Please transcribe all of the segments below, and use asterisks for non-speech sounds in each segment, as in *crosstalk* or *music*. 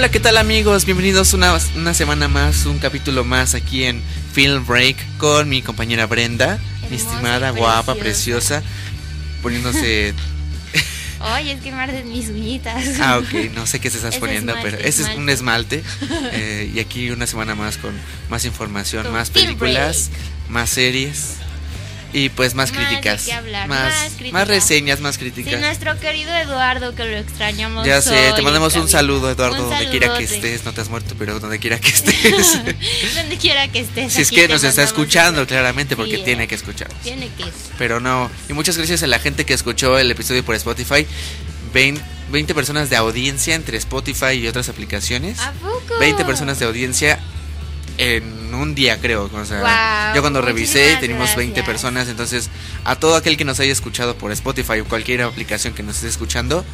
Hola, ¿qué tal amigos? Bienvenidos una, una semana más, un capítulo más aquí en Film Break con mi compañera Brenda, mi Hermosa estimada, guapa, preciosa. poniéndose... *laughs* Oye, es que arden mis uñitas. *laughs* Ah, ok, no sé qué se estás Es poniendo, esmalte, pero ese es un esmalte. *laughs* eh, y aquí una semana más con más información, Con más Film películas, más series y pues más, Más críticas. hablar, más, más más críticas. reseñas, más Sí, críticas. nuestro querido Eduardo, que lo extrañamos. Ya sé, te mandamos un saludo, Eduardo, Un donde quiera que estés. No te has muerto, pero donde quiera que *laughs* estés. *laughs* donde quiera que estés. si es que nos está escuchando, claramente, porque Sí, tiene eh. que escuchar. Tiene que. Pero no. Y muchas gracias a la gente que escuchó el episodio por Spotify. 20, 20 personas de audiencia entre Spotify y otras aplicaciones. ¿A poco? 20 personas de audiencia en un día, creo. O sea, yo cuando revisé muchísimas tenemos 20 gracias. personas. Entonces, a todo aquel que nos haya escuchado por Spotify o cualquier aplicación que nos esté escuchando,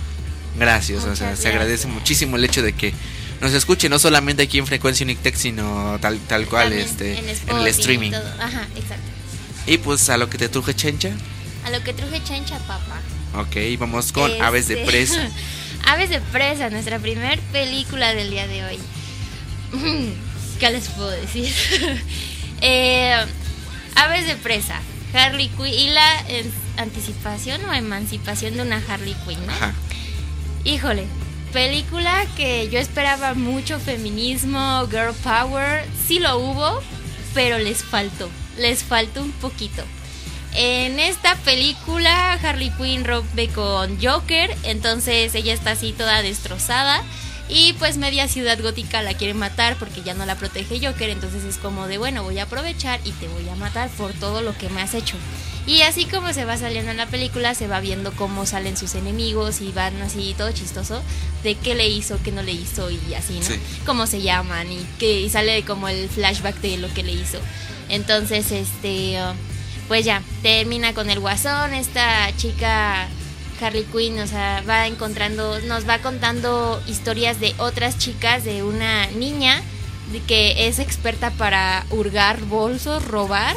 gracias. o sea, se agradece gracias. muchísimo el hecho de que nos escuche, no solamente aquí en Frecuencia Unictech, sino tal, tal cual También este, en, Spotify el streaming. todo. Ajá, exacto. Y pues a lo que te truje, Chencha. A lo que truje chancha, papá. Ok, vamos con Aves de Este, Presa. *laughs* Aves de Presa, nuestra primer película del día de hoy. *laughs* ¿Qué les puedo decir? *laughs* Eh, Aves de Presa, Harley Quinn y la anticipación o emancipación de una Harley Quinn, ¿no? Ajá. Híjole, película que yo esperaba mucho feminismo, girl power, sí lo hubo, pero les faltó, les faltó un poquito. En esta película Harley Quinn rompe con Joker, entonces ella está así toda destrozada y pues media ciudad gótica la quiere matar porque ya no la protege Joker, entonces es como de bueno, voy a aprovechar y te voy a matar por todo lo que me has hecho. Y así como se va saliendo en la película, se va viendo cómo salen sus enemigos y van así todo chistoso de qué le hizo, qué no le hizo y así, ¿no? Sí. Cómo se llaman y que y sale como el flashback de lo que le hizo. Entonces, este, uh, pues ya, termina con el guasón, esta chica Harley Quinn, o sea, va encontrando, nos va contando historias de otras chicas, de una niña que es experta para hurgar bolsos, robar,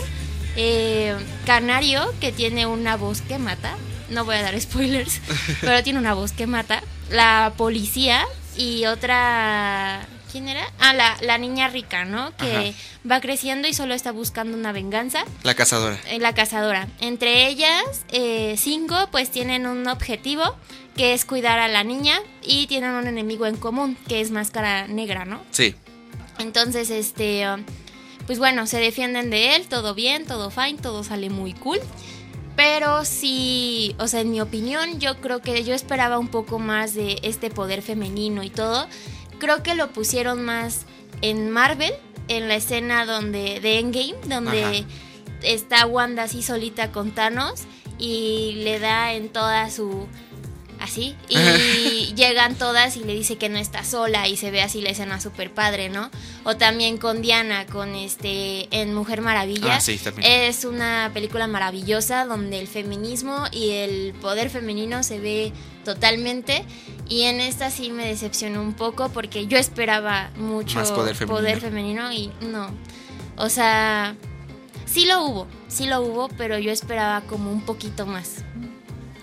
eh, Canario, que tiene una voz que mata, no voy a dar spoilers, *laughs* pero tiene una voz que mata, la policía y otra... ¿Quién era? Ah, la, la niña rica, ¿no? Que Ajá. va creciendo y solo está buscando una venganza. La cazadora. Eh, la cazadora. Entre ellas, eh, cinco pues tienen un objetivo que es cuidar a la niña y tienen un enemigo en común que es Máscara Negra, ¿no? Sí. Entonces, este, pues bueno, se defienden de él, todo bien, todo fine, todo sale muy cool. Pero sí, o sea, en mi opinión, yo creo que yo esperaba un poco más de este poder femenino y todo. Creo que lo pusieron más en Marvel, en la escena donde de Endgame, donde Ajá. está Wanda así solita con Thanos y le da en toda su así *laughs* y llegan todas y le dice que no está sola y se ve así la escena super padre, ¿no? O también con Diana con este en Mujer Maravilla. Ah, sí. Es una película maravillosa donde el feminismo y el poder femenino se ve totalmente y en esta sí me decepcionó un poco porque yo esperaba mucho Más poder femenino. poder femenino y no. O sea, sí lo hubo, sí lo hubo, pero yo esperaba como un poquito más.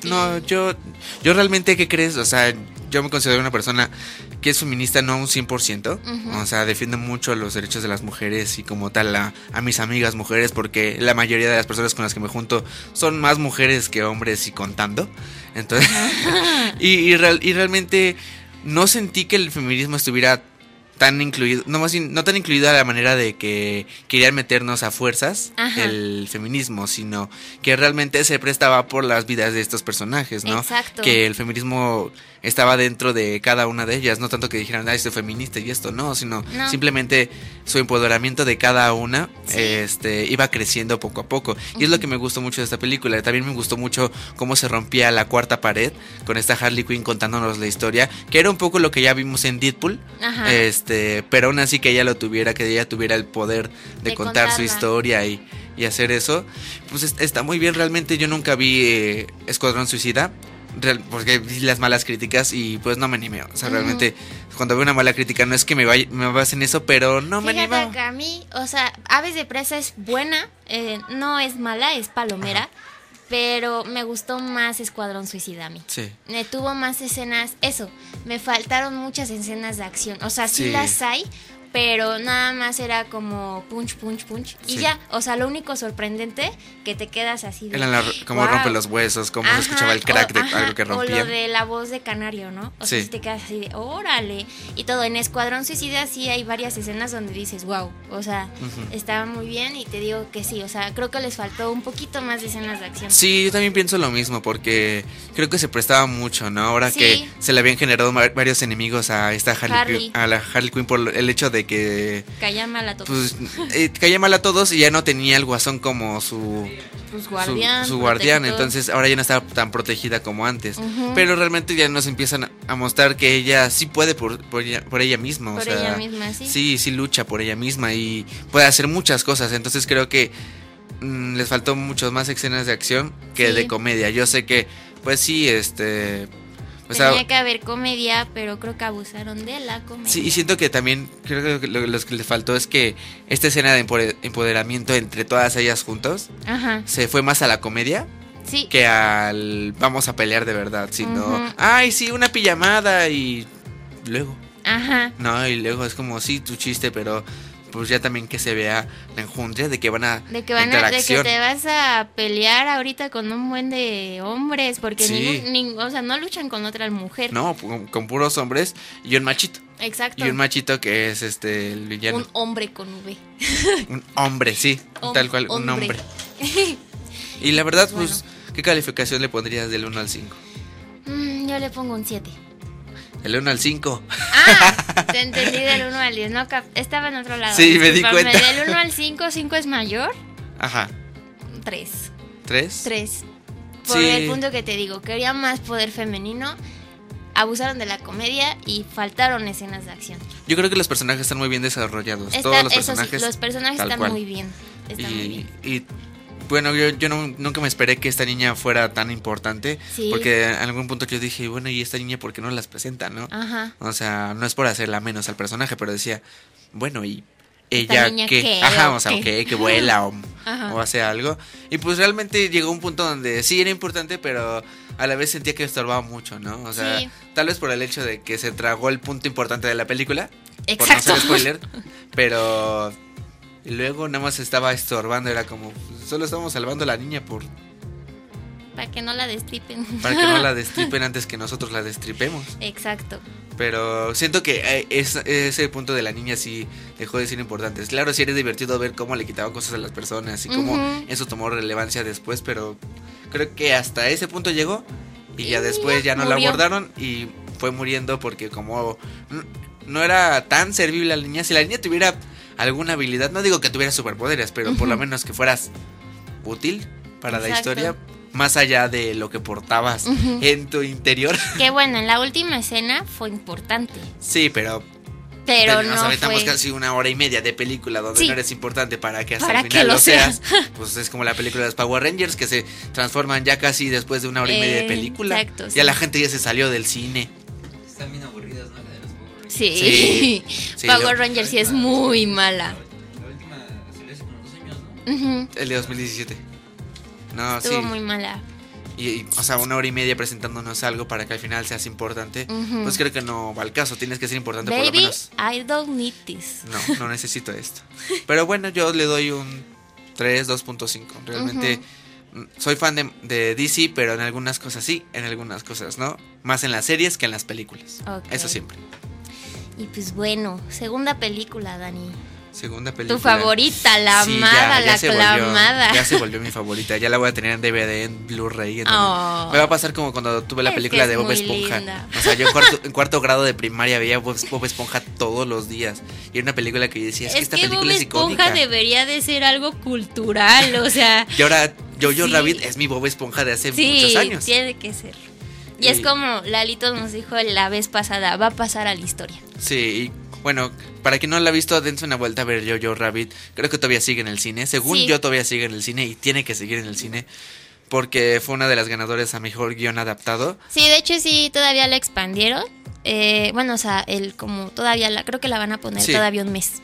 No, yo, yo realmente, ¿qué crees? O sea, yo me considero una persona que es feminista no un 100%. Ujú. O sea, defiendo mucho los derechos de las mujeres y como tal a, a mis amigas mujeres porque la mayoría de las personas con las que me junto son más mujeres que hombres y contando. Entonces, *laughs* *laughs* y, y, real- y realmente no sentí que el feminismo estuviera tan incluido, no más no tan incluido a la manera de que querían meternos a fuerzas Ajá. el feminismo, sino que realmente se prestaba por las vidas de estos personajes, ¿no? Exacto. Que el feminismo estaba dentro de cada una de ellas, no tanto que dijeran, ah, soy feminista y esto, no, sino No. simplemente su empoderamiento de cada una Sí. este iba creciendo poco a poco. Y es lo que me gustó mucho de esta película. También me gustó mucho cómo se rompía la cuarta pared con esta Harley Quinn contándonos la historia, que era un poco lo que ya vimos en Deadpool. Ajá. Este, pero aún así que ella lo tuviera, que ella tuviera el poder de, De contar su historia y, y hacer eso, pues es- está muy bien. Realmente yo nunca vi eh, Escuadrón Suicida. real- porque vi las malas críticas y pues no me animé. O sea, realmente cuando veo una mala crítica no es que me, vaya, me base en eso, pero no me animo. que a mí, o sea, Aves de Presa es buena, eh, no es mala, es palomera. Pero me gustó más Escuadrón Suicida a mí. Sí. Me tuvo más escenas, eso, me faltaron muchas escenas de acción. O sea, sí, Sí. las hay, pero nada más era como punch, punch, punch. Y ya, o sea, lo único sorprendente que te quedas así de... Era la- "Guau". rompe los huesos, cómo se escuchaba el crack o- de ajá, algo que O rompía. lo de la voz de Canario, ¿no? O sea, Sí. te quedas así de, órale. Y todo, en Escuadrón Suicida sí hay varias escenas donde dices, wow. O sea, Ujú. estaba muy bien y te digo que sí. O sea, creo que les faltó un poquito más de escenas de acción. Sí, yo también pienso lo mismo, porque creo que se prestaba mucho, ¿no? Ahora Sí. que se le habían generado varios enemigos a esta Harley, Harley. Quinn, a la Harley Quinn por el hecho de que Callama la todos. pues eh, caía mal a todos y ya no tenía el guasón como su Pues su- guardián. su, guardián, protector. entonces ahora ya no está tan protegida como antes. Pero realmente ya nos empiezan a- a mostrar que ella sí puede por, por ella, por ella misma. o Por sea, ella misma, sí. Sí, sí lucha por ella misma y puede hacer muchas cosas. Entonces creo que mm, les faltó muchas más escenas de acción que Sí. de comedia. Yo sé que, pues sí, este... Tenía que haber comedia, pero creo que abusaron de la comedia. Sí, y siento que también creo que lo, lo que les faltó es que esta escena de empoder- empoderamiento entre todas ellas juntos Ajá. se fue más a la comedia Sí. que al vamos a pelear de verdad, sino, ay, sí, una pijamada y luego, Ajá. no, y luego es como, sí, tu chiste, pero pues ya también que se vea la enjundia de que van a De que van a, de que te vas a pelear ahorita con un buen de hombres, porque Sí. ningún, ning- o sea, no luchan con otra mujer. No, con, con puros hombres y un machito. Exacto. Y un machito que es este el villano. Un hombre con V. *laughs* Un, hombre, sí, Hom- tal cual, un hombre. hombre. *laughs* Y la verdad, pues, ¿qué calificación le pondrías del 1 al 5? Mm, yo le pongo un 7. Del 1 al 5. Ah, *laughs* te entendí del 1 al 10. No, estaba en otro lado. Sí, me di cuenta. Del 1 al 5, 5 es mayor. Ajá. 3. ¿Tres? 3. Por Sí. el punto que te digo, quería más poder femenino. Abusaron de la comedia y faltaron escenas de acción. Yo creo que los personajes están muy bien desarrollados. Está- Todos los eso sí, personajes. los personajes están muy bien. Están muy Y, bien. y, bueno, yo, yo no- nunca me esperé que esta niña fuera tan importante. Sí. Porque en algún punto yo dije, bueno, ¿y esta niña por qué no las presenta, no? Ajá. O sea, no es por hacerla menos al personaje, pero decía, bueno, ¿y ¿Esta ella qué, Ajá, o sea, qué? ¿qué? Que vuela o, *laughs* o hace algo. Y pues realmente llegó un punto donde sí era importante, pero a la vez sentía que estorbaba mucho, ¿no? O sea, Sí. tal vez por el hecho de que se tragó el punto importante de la película. Por no Exacto. ser spoiler. *laughs* Pero luego nada más estaba estorbando. Era como, solo estamos salvando a la niña por Para que no la destripen. para que no la *laughs* destripen antes que nosotros la destripemos. Exacto. Pero siento que eh, es- ese punto de la niña sí dejó de ser importante. Claro, sí era divertido ver cómo le quitaba cosas a las personas y cómo eso tomó relevancia después, pero creo que hasta ese punto llegó y ya Y después ya no la abordaron y fue muriendo porque como n- no era tan servible la niña, si la niña tuviera alguna habilidad, no digo que tuviera superpoderes, pero por lo menos que fueras útil para la historia, más allá de lo que portabas Ujú. en tu interior. *laughs* Que bueno, en la última escena fue importante. Sí, pero Pero nos no aventamos fue... casi una hora y media de película donde Sí. no eres importante para que hasta Para el que final lo lo seas. seas. *laughs* Pues es como la película de los Power Rangers que se transforman ya casi después de una hora y media de Eh, película. exacto, Ya sí. la gente ya se salió del cine. Están bien aburridas, Sí. Sí. *laughs* Power lo- Rangers sí es muy mala. La última salió hace como dos años, ¿no? Ujú. El de 2017. No, Estuvo sí. muy mala. Y, y, o sea, una hora y media presentándonos algo para que al final seas importante. Ujú. Pues creo que no va al caso. Tienes que ser importante por lo Baby, menos. I don't need this. No, no *laughs* necesito esto. Pero bueno, yo le doy un 3, 2.5. Realmente mm, soy fan de, de DC, pero en algunas cosas sí, en algunas cosas no. Más en las series que en las películas. Ok. Eso siempre. Y pues bueno, segunda película, Dani. Segunda película. Tu favorita, la Sí, amada, ya- ya la se volvió- aclamada. ya se volvió mi favorita. Ya la voy a tener en DVD, en Blu-ray. Oh. Me va a pasar como cuando tuve la Es película de es Bob Esponja. linda. O sea, yo en cuarto, en *laughs* cuarto grado de primaria veía Bob, Bob Esponja todos los días. Y era una película que yo decía, es, que esta Bob película es Esponja icónica. debería de ser algo cultural, o sea, *laughs* Y ahora Jojo Sí. Rabbit es mi Bob Esponja de hace sí, muchos años. tiene que ser. Y es como Lalito nos dijo la vez pasada, va a pasar a la historia. Sí, y bueno, para quien no la ha visto, dense una vuelta a ver Jojo Rabbit. Creo que todavía sigue en el cine. Según Sí. yo, todavía sigue en el cine y tiene que seguir en el cine. Porque fue una de las ganadoras a mejor guion adaptado. Sí, de hecho sí, todavía la expandieron. Eh, bueno, o sea, el como todavía la, creo que la van a poner Sí. todavía un mes.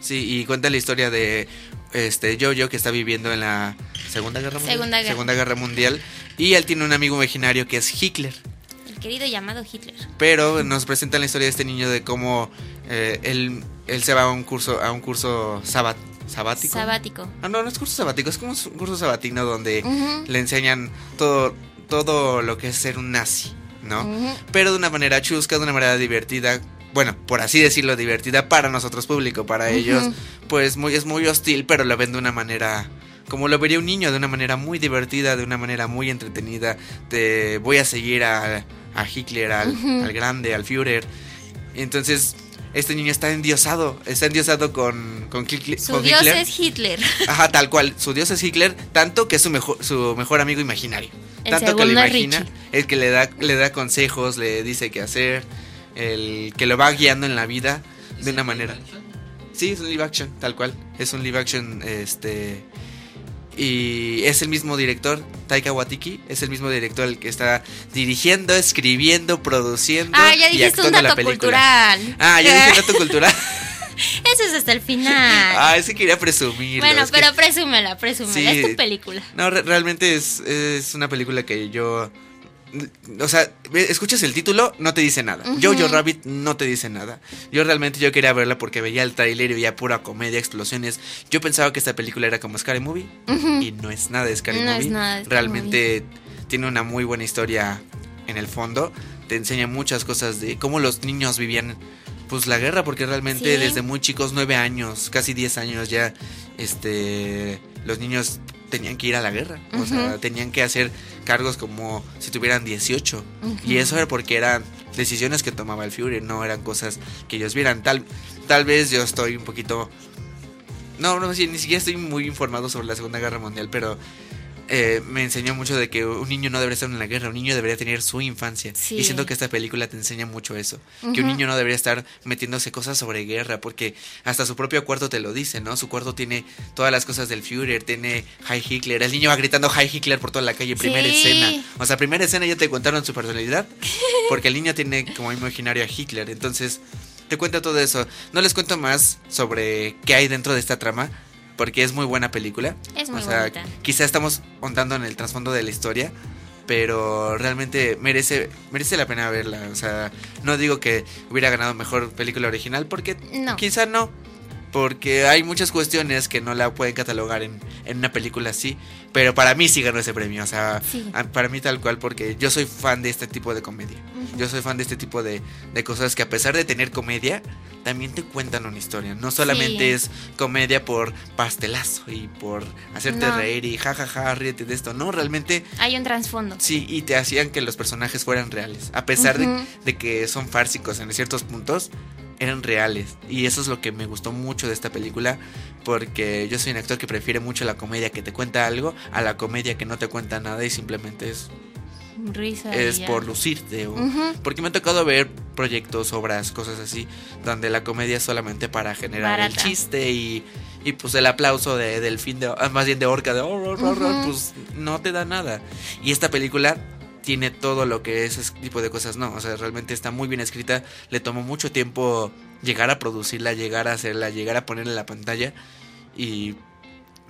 Sí, y cuenta la historia de este Jojo que está viviendo en la Segunda Guerra Mundial. Segunda Guerra. Segunda Guerra Mundial. Y él tiene un amigo imaginario que es Hitler. El querido llamado Hitler. Pero nos presentan la historia de este niño de cómo eh, él, él se va a un curso, a un curso sabat, sabático. Sabático. Ah, no, no es curso sabático, es como un curso sabatino donde le enseñan todo, todo lo que es ser un nazi, ¿no? Pero de una manera chusca, de una manera divertida. Bueno, por así decirlo, divertida para nosotros público, para ellos, pues muy, es muy hostil, pero lo ven de una manera como lo vería un niño, de una manera muy divertida, de una manera muy entretenida. De voy a seguir a, a Hitler, al, al grande, al Führer. Entonces, este niño está endiosado, está endiosado con, con, Hitler- Su con dios Hitler. es Hitler. Ajá, tal cual. Su dios es Hitler, tanto que es su mejor, su mejor amigo imaginario. El tanto que es imagina, el que le da, le da consejos, le dice qué hacer, el que lo va guiando en la vida de una manera. Sí, es un live action, tal cual. Es un live action, este. Y es el mismo director, Taika Waititi, es el mismo director el que está dirigiendo, escribiendo, produciendo Ah, ya y dijiste un actuando la dato película. cultural. Ah, ya dije dato *laughs* cultural. Eso es hasta el final. ah, ese quería presumirlo. bueno, es que- pero presúmela, presúmela. Sí. Es tu película. No, re- realmente es, es una película que yo... O sea, escuchas el título, no te dice nada. Ujú. Jojo Rabbit no te dice nada. Yo realmente yo quería verla porque veía el tráiler y veía pura comedia, explosiones. Yo pensaba que esta película era como Scary Movie y no es nada de Scary No es Movie. nada de Scary realmente tiene una muy buena historia en el fondo. Te enseña muchas cosas de cómo los niños vivían pues la guerra porque realmente Sí. desde muy chicos, nueve años, casi 10 años ya, este, los niños tenían que ir a la guerra, o sea, tenían que hacer cargos como si tuvieran 18 Ujú. y eso era porque eran decisiones que tomaba el Führer, no eran cosas que ellos vieran. Tal, tal vez yo estoy un poquito no, no, sí, ni siquiera estoy muy informado sobre la Segunda Guerra Mundial, pero eh, me enseñó mucho de que un niño no debería estar en la guerra, un niño debería tener su infancia. Sí. Y siento que esta película te enseña mucho eso, que un niño no debería estar metiéndose cosas sobre guerra, porque hasta su propio cuarto te lo dice, ¿no? Su cuarto tiene todas las cosas del Führer, tiene Hi Hitler, el niño va gritando Hi Hitler por toda la calle, primera Sí. escena. O sea, primera escena ya te contaron su personalidad, porque el niño tiene como imaginario a Hitler, entonces te cuenta todo eso. No les cuento más sobre qué hay dentro de esta trama, porque es muy buena película. Es muy o sea, bonita. quizá estamos ondando en el trasfondo de la historia, pero realmente merece merece la pena verla. O sea, no digo que hubiera ganado mejor película original, porque No. quizá no. Porque hay muchas cuestiones que no la pueden catalogar en, en una película así. Pero para mí sí ganó ese premio. O sea, Sí. a- para mí tal cual, porque yo soy fan de este tipo de comedia. Yo soy fan de este tipo de, de cosas que a pesar de tener comedia, también te cuentan una historia. No solamente Sí. es comedia por pastelazo y por hacerte No. reír y jajaja, ríete de esto. No, realmente Hay un trasfondo. sí, y te hacían que los personajes fueran reales. A pesar de- de, que son fársicos en ciertos puntos, eran reales. Y eso es lo que me gustó mucho de esta película. Porque yo soy un actor que prefiere mucho la comedia que te cuenta algo a la comedia que no te cuenta nada y simplemente es Risa. es por lucirte. o-. Porque me ha tocado ver proyectos, obras, cosas así, donde la comedia es solamente para generar el chiste y, y pues el aplauso de, del fin de, ah, más bien de orca, de "Oh, oh, oh, oh", pues no te da nada. Y esta película tiene todo lo que es ese tipo de cosas, no, o sea, realmente está muy bien escrita, le tomó mucho tiempo llegar a producirla, llegar a hacerla, llegar a ponerla en la pantalla y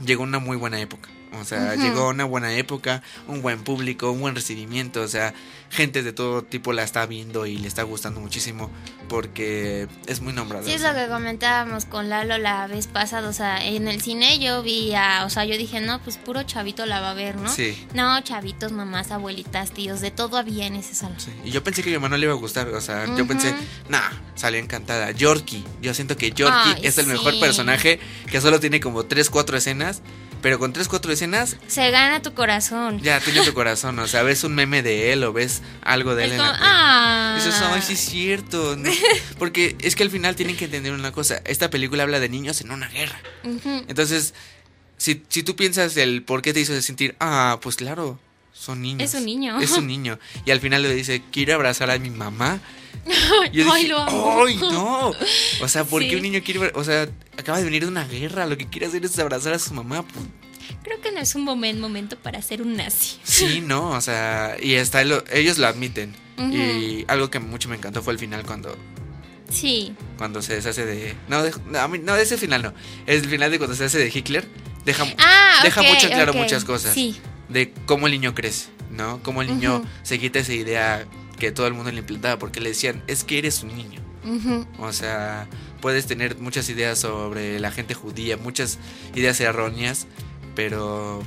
llegó una muy buena época. O sea, llegó una buena época, un buen público, un buen recibimiento. O sea, gente de todo tipo la está viendo y le está gustando muchísimo porque es muy nombrada. Sí, es lo que comentábamos con Lalo la vez pasada, o sea, en el cine yo vi a, o sea, yo dije, no, pues puro chavito la va a ver, ¿no? Sí. No, chavitos, mamás, abuelitas, tíos, de todo había en ese salón. Sí, Y yo pensé que a mi hermano le iba a gustar, o sea, yo pensé, nah, salió encantada. Yorkie, yo siento que Yorkie Ay, es el mejor personaje que solo tiene como 3, 4 escenas, pero con 3, 4 escenas Se gana tu corazón. ya tiene tu corazón, o sea, ves un meme de él o ves algo de él Es en como, la película. ah. Ay, sí es cierto. ¿no? *laughs* Porque es que al final tienen que entender una cosa. Esta película habla de niños en una guerra. Entonces, si, si tú piensas el por qué te hizo sentir, ah, pues claro, son niños. Es un niño. Es un niño. Y al final le dice, quiero abrazar a mi mamá. Yo *laughs* Ay, lo amo. ¡ay, no! O sea, ¿por Sí. qué un niño quiere? O sea, acaba de venir de una guerra. Lo que quiere hacer es abrazar a su mamá. Creo que no es un buen momento para ser un nazi. Sí, *laughs* no, o sea, y está lo- ellos lo admiten. Y algo que mucho me encantó fue el final cuando Sí. Cuando se deshace de. No, de, no, no, ese final no. Es el final de cuando se hace de Hitler. Deja, Ah, deja mucho claro muchas cosas. Sí. De cómo el niño crece, ¿no? Cómo el niño se quita esa idea que todo el mundo le implantaba. Porque le decían, es que eres un niño. O sea, puedes tener muchas ideas sobre la gente judía, muchas ideas erróneas, pero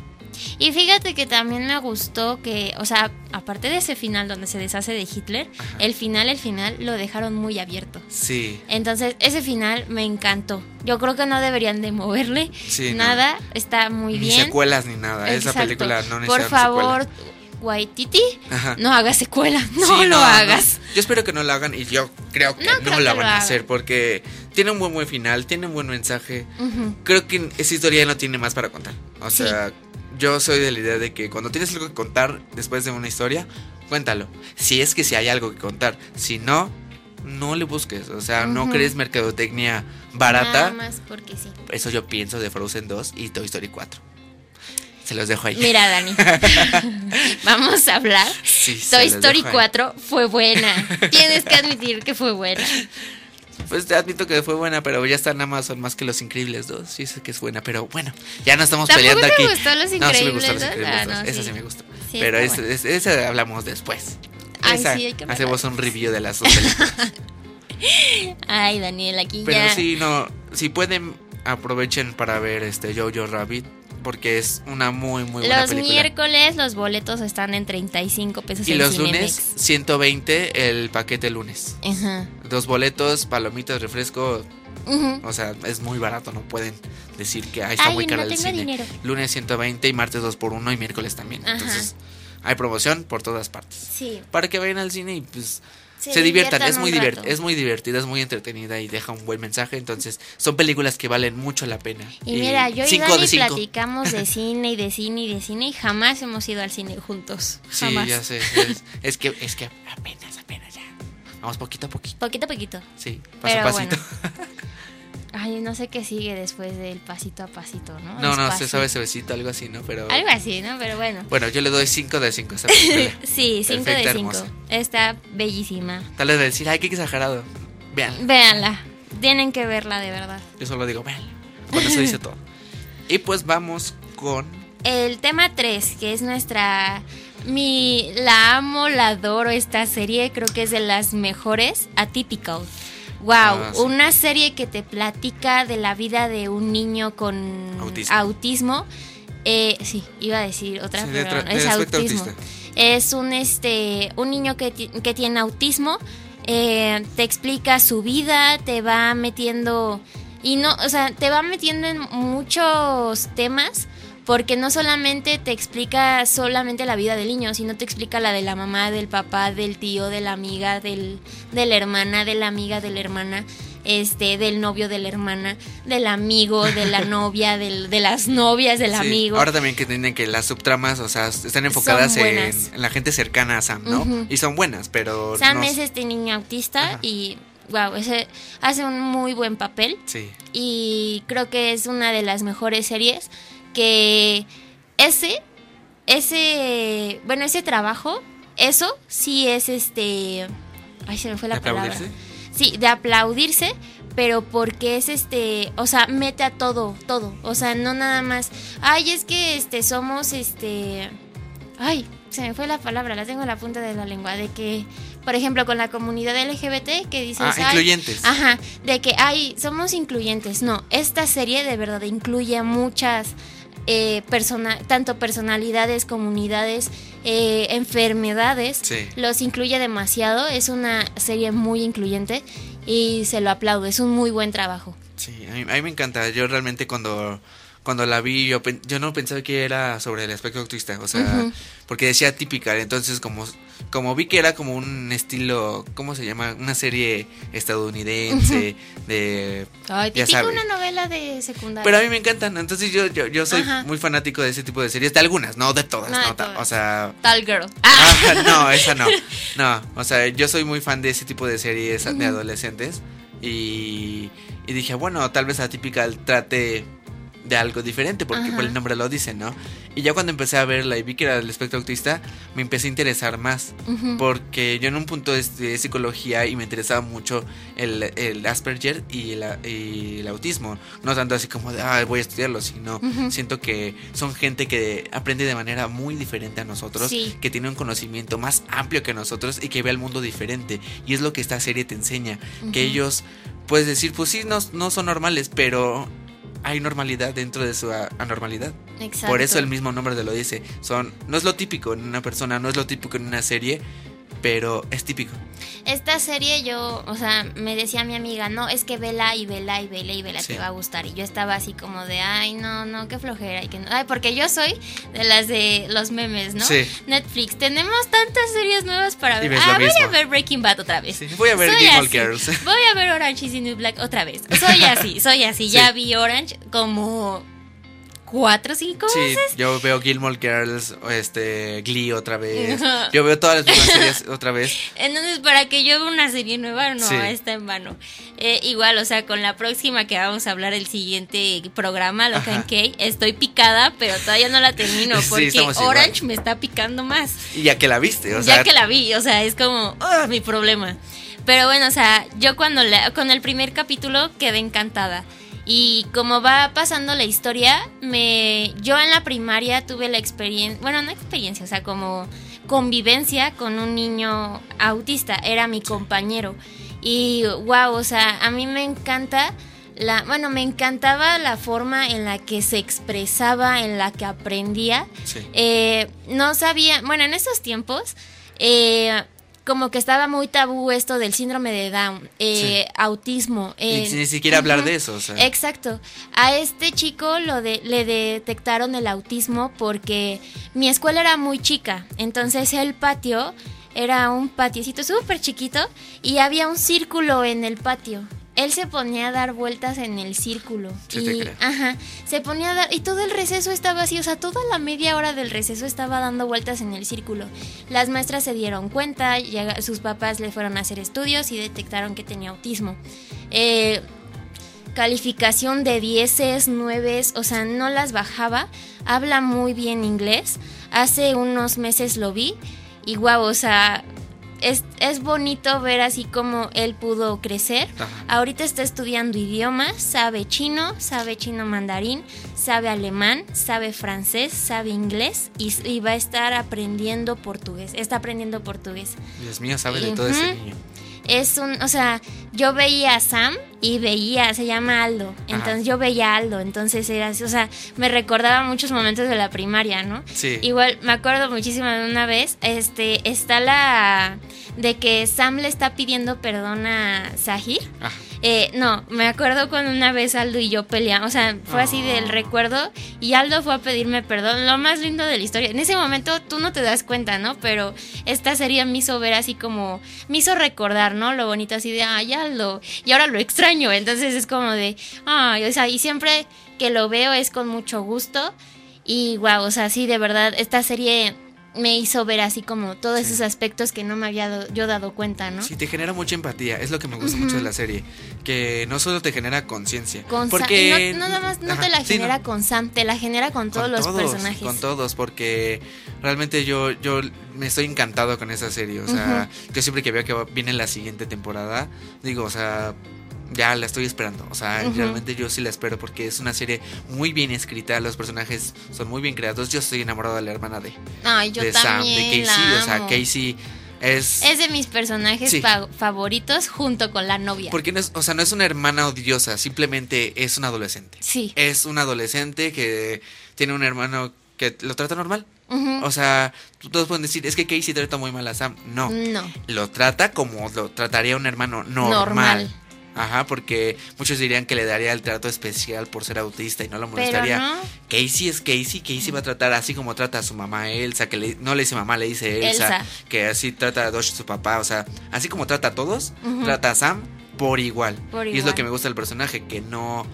Y fíjate que también me gustó que, o sea, aparte de ese final donde se deshace de Hitler, Ajá. el final, el final lo dejaron muy abierto. sí, Entonces, ese final me encantó. Yo creo que no deberían de moverle Sí, no. nada, está muy ni bien. secuelas ni nada. Esa película no Por necesita favor, Waititi, Ajá. no hagas secuela, no Sí, lo hagas. Yo espero que no lo hagan y yo creo que No creo la que van a hacer porque tiene un buen buen final, tiene un buen mensaje. Creo que esa historia no tiene más para contar. O Sí. sea, yo soy de la idea de que cuando tienes algo que contar después de una historia, cuéntalo. Si es que si hay algo que contar, si no, no le busques. O sea, no crees mercadotecnia Nada barata. más porque sí. Eso yo pienso de Frozen 2 y Toy Story 4. Se los dejo ahí. Mira, Dani, *laughs* vamos a hablar. Sí, Toy Story dejo ahí. 4 fue buena. Tienes que admitir que fue buena. Pues te admito que fue buena, pero ya está en Amazon más que Los Increíbles 2. Sí, sé que es buena, pero bueno, ya no estamos ¿Tampoco peleando te aquí. gustó Los No, sí me gustó Los 2? Increíbles Ah, 2. no, Esa sí. sí me gustó. Sí, pero ese- ese hablamos después. Ay, Esa, sí, hay que hacemos un review de las dos películas. *laughs* Ay, Daniel, aquí pero ya. sí, no, si pueden, aprovechen para ver este Jojo Rabbit, porque es una muy, muy buena los película. miércoles los boletos están en 35 pesos Y en los Cinemex. lunes, 120 el paquete lunes. Ajá. Dos boletos, palomitas, refresco. O sea, es muy barato, no pueden decir que "Ay, está Ay, muy caro no el cine. dinero. Lunes 120 y martes 2 por 1 y miércoles también. Ajá. Entonces, hay promoción por todas partes. Sí. Para que vayan al cine y pues Se se, diviertan, diviertan es muy divert- es muy divertida, es muy entretenida y deja un buen mensaje, entonces son películas que valen mucho la pena. Y mira, yo y Dani platicamos de *laughs* cine y de cine y de cine y jamás hemos ido al cine juntos. Sí, Jamás. ya sé, es, es que es que apenas, apenas ya. Vamos poquito a poquito. Poquito a poquito. Sí, paso Pero a pasito. *laughs* Ay, no sé qué sigue después del pasito a pasito, ¿no? No, no, se sabe ese besito, algo así, ¿no? Pero Algo así, ¿no? Pero bueno. bueno, yo le doy 5 de 5 a esta película. Sí, 5 Perfecta, de 5. hermosa. Está bellísima. Tal vez decir, ay, qué exagerado. Vean, Véanla. Tienen que verla de verdad. yo solo digo, vean. Cuando se dice todo. *laughs* Y pues vamos con. El tema 3, que es nuestra... Mi... La amo, la adoro esta serie. Creo que es de las mejores. Atypical. Wow, Ah, sí. una serie que te platica de la vida de un niño con Autismo. autismo. Eh, sí, iba a decir otra, Sí, pero no, es autismo. autista. Es un este un niño que, que tiene autismo. eh, te explica su vida, te va metiendo y no, o sea, te va metiendo en muchos temas porque no solamente te explica solamente la vida del niño, sino te explica la de la mamá, del papá, del tío, de la amiga, del, de la hermana, de la amiga, de la hermana, este, del novio de la hermana, del amigo, de la *laughs* novia, del, de las novias del Sí, amigo. Ahora también que entienden que las subtramas, o sea, están enfocadas en, la gente cercana a Sam, ¿no? Y son buenas, pero. Sam no- es este niño autista Ajá. y wow, ese hace un muy buen papel Sí. y creo que es una de las mejores series que ese ese bueno, ese trabajo, eso sí es este ay, se me fue la ¿De palabra. aplaudirse? Sí, de aplaudirse, pero porque es este, o sea, mete a todo, todo, o sea, no nada más, ay, es que este somos este ay, se me fue la palabra, la tengo en la punta de la lengua de que por ejemplo, con la comunidad LGBT que dices, Ah, ay, incluyentes. Ajá, de que, ay, somos incluyentes. No, esta serie de verdad incluye a muchas, eh, persona, tanto personalidades, comunidades, eh, enfermedades. Sí. Los incluye demasiado. Es una serie muy incluyente y se lo aplaudo. Es un muy buen trabajo. Sí, a mí, a mí me encanta. Yo realmente cuando, cuando la vi, yo, yo no pensaba que era sobre el aspecto autista. O sea, porque decía típica. Entonces, como, como vi que era como un estilo, ¿cómo se llama? Una serie estadounidense de... Ay, Ya una novela de secundaria. Pero a mí me encantan. Entonces yo, yo, yo soy Ajá. muy fanático de ese tipo de series. De algunas, no de todas. No de no ta- todas. O sea... Tal Girl. Ah. Ah, *laughs* no, esa no. *laughs* No, o sea, yo soy muy fan de ese tipo de series de adolescentes. Y, y dije, bueno, tal vez Atypical trate de algo diferente, porque Ajá. pues, el nombre lo dice, ¿no? Y ya cuando empecé a verla y vi que era del espectro autista, me empecé a interesar más, porque yo en un punto de psicología y me interesaba mucho el, el Asperger y el, y el autismo, no tanto así como de, ah, voy a estudiarlo, sino Ujú. siento que son gente que aprende de manera muy diferente a nosotros, Sí. que tiene un conocimiento más amplio que nosotros y que ve el mundo diferente. Y es lo que esta serie te enseña, que ellos, puedes decir, pues sí, no, no son normales, pero hay normalidad dentro de su anormalidad. Exacto. Por eso el mismo nombre te lo dice. Son, no es lo típico en una persona, no es lo típico en una serie, pero es típico. Esta serie yo, o sea, me decía mi amiga, no, es que vela y vela y vela y vela, Sí. te va a gustar. Y yo estaba así como de, ay, no, no, qué flojera. Y que no. Ay, porque yo soy de las de los memes, ¿no? Sí. Netflix, tenemos tantas series nuevas para ver. Ah, voy a ver Breaking Bad otra vez. Sí, voy a ver Soy así. Girls. Voy a ver Orange is the New Black otra vez. Soy así, soy así. *laughs* Sí. Ya vi Orange como cuatro o cinco Sí, veces. yo veo Gilmore Girls, este, Glee otra vez. *laughs* Yo veo todas las series otra vez. Entonces, para que yo vea una serie nueva, no, Sí. está en vano. Eh, igual, o sea, con la próxima que vamos a hablar el siguiente programa, Ajá. K, estoy picada, pero todavía no la termino *laughs* Sí, porque igual. Orange me está picando más. Y ya que la viste, o sea, ya que la vi, o sea, es como ah, mi problema. Pero bueno, o sea, yo cuando la- con el primer capítulo quedé encantada. Y como va pasando la historia, me yo en la primaria tuve la experiencia, bueno, no experiencia, o sea, como convivencia con un niño autista, era mi compañero. Y wow, o sea, a mí me encanta la, bueno, me encantaba la forma en la que se expresaba, en la que aprendía. Sí. Eh, no sabía, bueno, en esos tiempos, eh, como que estaba muy tabú esto del síndrome de Down, eh, autismo. y eh, ni siquiera hablar de eso, o sea. Exacto. A este chico lo de, le detectaron el autismo porque mi escuela era muy chica. Entonces el patio era un patiecito súper chiquito y había un círculo en el patio. Él se ponía a dar vueltas en el círculo. Sí te y, creo. ajá, se ponía a dar. Y todo el receso estaba así. O sea, toda la media hora del receso estaba dando vueltas en el círculo. Las maestras se dieron cuenta, llega- sus papás le fueron a hacer estudios y detectaron que tenía autismo. Eh, calificación de 10, 9, o sea, no las bajaba. Habla muy bien inglés. Hace unos meses lo vi y guau, o sea, es, es bonito ver así como él pudo crecer. Ajá. Ahorita está estudiando idiomas, sabe chino, sabe chino mandarín, sabe alemán, sabe francés, sabe inglés y, y va a estar aprendiendo portugués. Está aprendiendo portugués. Dios mío, sabe de todo ese niño. Es un, o sea, yo veía a Sam y veía, se llama Aldo. Entonces yo veía a Aldo, entonces era, así, o sea, me recordaba muchos momentos de la primaria, ¿no? Sí. Igual me acuerdo muchísimo de una vez, este, está la de que Sam le está pidiendo perdón a Sahir. Ah, Eh, no, me acuerdo cuando una vez Aldo y yo peleamos, o sea, fue así del Oh. recuerdo y Aldo fue a pedirme perdón, lo más lindo de la historia. En ese momento tú no te das cuenta, ¿no? Pero esta serie me hizo ver así como, me hizo recordar, ¿no? Lo bonito así de, ay, Aldo, y ahora lo extraño, entonces es como de, ay, o sea, y siempre que lo veo es con mucho gusto y wow, o sea, sí, de verdad, esta serie me hizo ver así como todos Sí. esos aspectos que no me había do- yo dado cuenta, ¿no? Sí, te genera mucha empatía. Es lo que me gusta mucho de la serie. Que no solo te genera conciencia. Con porque no, no nada más no Ajá, te la sí, genera no. con Sam, te la genera con todos Con los personajes. Con todos, porque realmente yo, yo me estoy encantado con esa serie. O sea, yo siempre que veo que viene la siguiente temporada, digo, o sea, ya la estoy esperando. O sea, realmente yo sí la espero porque es una serie muy bien escrita, los personajes son muy bien creados. Yo estoy enamorado de la hermana de, Ay, yo de Sam, de Casey. O sea. Casey es... Es de mis personajes Sí. favoritos junto con la novia. Porque no es, o sea, no es una hermana odiosa, simplemente es un adolescente. Sí. Es un adolescente que tiene un hermano que lo trata normal. O sea, todos pueden decir, es que Casey trata muy mal a Sam. No, No. lo trata como lo trataría un hermano normal. Normal. Ajá, porque muchos dirían que le daría el trato especial por ser autista y no lo molestaría. no. Casey es Casey, Casey va a tratar así como trata a su mamá Elsa, que le- no le dice mamá, le dice Elsa, Elsa. que así trata a Dosh su papá, o sea, así como trata a todos, trata a Sam por igual. Por Y es lo igual. que me gusta del personaje, que no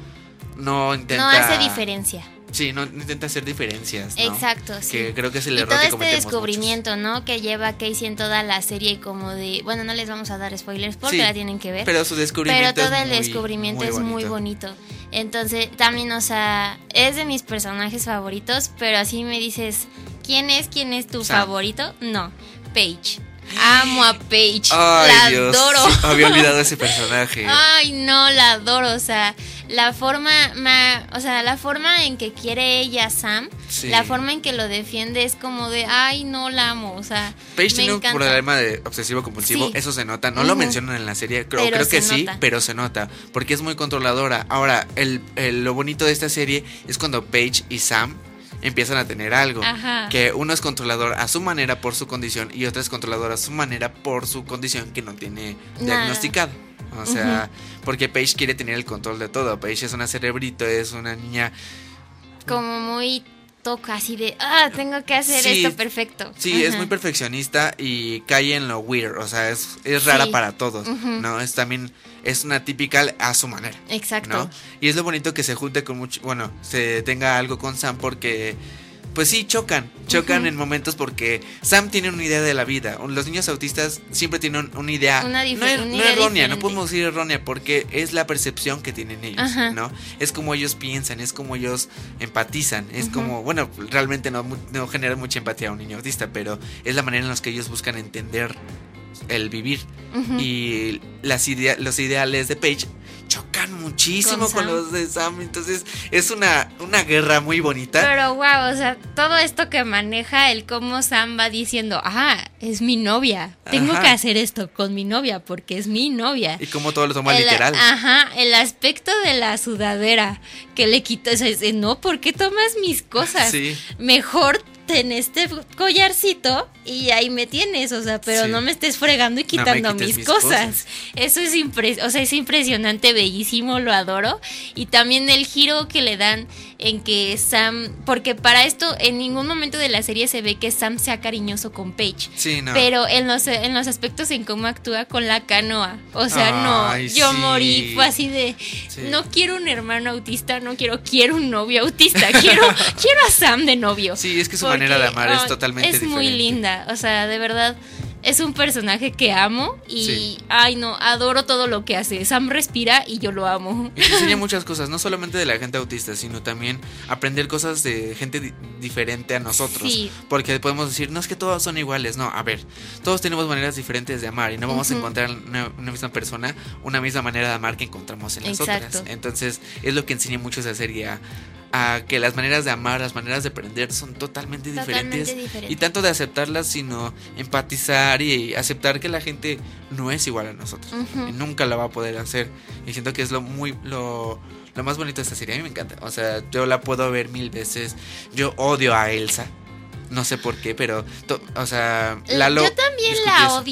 no intenta No hace diferencia. Sí, no, no intenta hacer diferencias, ¿no? Exacto, sí. Que creo que es el y error todo que este descubrimiento, ¿no? Que lleva Casey en toda la serie como de... Bueno, no les vamos a dar spoilers porque Sí, la tienen que ver. Pero su Pero descubrimiento todo es el muy- descubrimiento es muy bonito. Entonces, también, o sea, es de mis personajes favoritos, pero así me dices, ¿quién es? ¿Quién es tu Sam. favorito? No, Paige. Amo a Paige. *gasps* Ay, la Dios. adoro. había olvidado ese *laughs* personaje. Ay, no, la adoro, o sea, la forma, ma- o sea, la forma en que quiere ella Sam, Sí. la forma en que lo defiende es como de, ay, no la amo, o sea, Paige tiene un problema de obsesivo compulsivo, Sí. eso se nota. No lo mencionan en la serie, creo, Pero creo que sí, nota. pero se nota. Porque es muy controladora. Ahora, el, el- lo bonito de esta serie es cuando Paige y Sam empiezan a tener algo. Ajá. Que uno es controlador a su manera por su condición y otro es controlador a su manera por su condición que no tiene Nada. diagnosticado. O sea, porque Paige quiere tener el control de todo. Paige es una cerebrito, es una niña Como muy toca así de, ah, tengo que hacer Sí. esto perfecto. Sí, es muy perfeccionista y cae en lo weird, o sea, es, es rara Sí. para todos. ¿no? Es también, es una típica a su manera, Exacto. ¿no? Y es lo bonito que se junte con mucho, bueno, se tenga algo con Sam porque, pues sí, chocan, chocan en momentos porque Sam tiene una idea de la vida, los niños autistas siempre tienen una idea, Una no, una no idea errónea, diferente. no podemos decir errónea porque es la percepción que tienen ellos, Ajá. ¿no? Es como ellos piensan, es como ellos empatizan, es como, bueno, realmente no, no genera mucha empatía a un niño autista, pero es la manera en la que ellos buscan entender el vivir. Y las idea- los ideales de Paige chocan muchísimo Con los de Sam, entonces es una, una guerra muy bonita. Pero wow, o sea, todo esto que maneja el cómo Sam va diciendo, ah, es mi novia, tengo Ajá. que hacer esto con mi novia porque es mi novia. y como todo lo toma El- literal. Ajá, el aspecto de la sudadera que le quita, o sea, no, ¿por qué tomas mis cosas? Sí. Mejor ten este collarcito y ahí me tienes, o sea, pero Sí. no me estés fregando y quitando mis, mis cosas. cosas. Eso es impres o sea, es impresionante, bellísimo, lo adoro. Y también el giro que le dan en que Sam, porque para esto en ningún momento de la serie se ve que Sam sea cariñoso con Paige. Sí, no. Pero en los, en los aspectos en cómo actúa con la canoa. O sea, Ay, no, yo sí. morí, fue así de, Sí. no quiero un hermano autista, no quiero, quiero un novio autista, *laughs* quiero, quiero a Sam de novio. Sí, es que su Porque, manera de amar es totalmente Es muy diferente. linda, o sea, de verdad, es un personaje que amo y, Sí. ay no, adoro todo lo que hace. Sam respira y yo lo amo. Y te enseña *laughs* muchas cosas, no solamente de la gente autista, sino también aprender cosas de gente di- diferente a nosotros. Sí. Porque podemos decir, no es que todos son iguales, no, a ver, todos tenemos maneras diferentes de amar y no vamos a encontrar en una, una misma persona una misma manera de amar que encontramos en las Exacto. otras. Entonces, es lo que enseña mucho esa serie a, a que las maneras de amar, las maneras de aprender son totalmente, Totalmente diferentes. diferentes. Y tanto de aceptarlas, sino empatizar y aceptar que la gente no es igual a nosotros Ujú. y nunca la va a poder hacer. Y siento que es lo muy lo, lo más bonito de esta serie. A mí me encanta. O sea, yo la puedo ver mil veces. Yo odio a Elsa. No sé por qué, pero o sea, Lalo yo también la eso.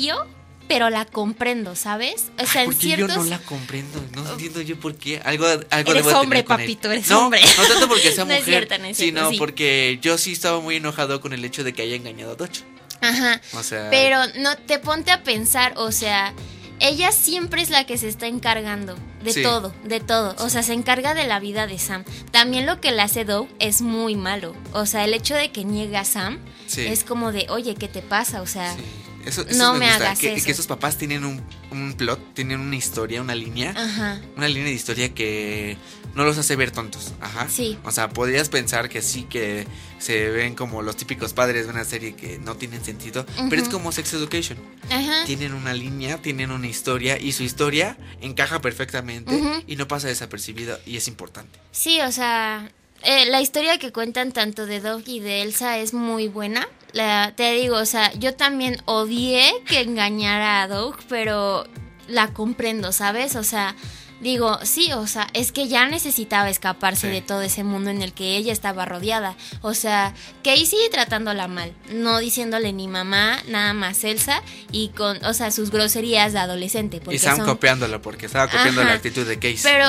Pero la comprendo, ¿sabes? O sea, en ¿por qué ciertos yo no la comprendo? No entiendo yo por qué. Algo, algo Eres debo de hombre, tener con papito, ella. eres no, hombre. No tanto porque sea *laughs* No es mujer, cierto, no es cierto, sino sí. porque yo sí estaba muy enojado con el hecho de que haya engañado a Dodge. Ajá. O sea, Pero no te ponte a pensar, o sea, ella siempre es la que se está encargando de Sí. todo, de todo. O sea, se encarga de la vida de Sam. También lo que le hace Doug es muy malo. O sea, el hecho de que niegue a Sam Sí. es como de, oye, ¿qué te pasa? O sea, Sí. Eso, eso No me, me gusta, hagas que, eso. que esos papás tienen un, un plot, tienen una historia, una línea, ajá. una línea de historia que no los hace ver tontos. Ajá. Sí. O sea, podrías pensar que sí, que se ven como los típicos padres de una serie que no tienen sentido, pero es como Sex Education. Ajá. Tienen una línea, tienen una historia y su historia encaja perfectamente y no pasa desapercibido y es importante. Sí, o sea, eh, la historia que cuentan tanto de Doug y de Elsa es muy buena. La, te digo, o sea, yo también odié que engañara a Doug, pero la comprendo, ¿sabes? O sea, digo, sí, o sea, es que ya necesitaba escaparse Sí. de todo ese mundo en el que ella estaba rodeada. O sea, Casey tratándola mal, no diciéndole ni mamá, nada más Elsa, y con, o sea, sus groserías de adolescente. Porque y Sam son- copiándola porque estaba copiando Ajá. la actitud de Case. pero,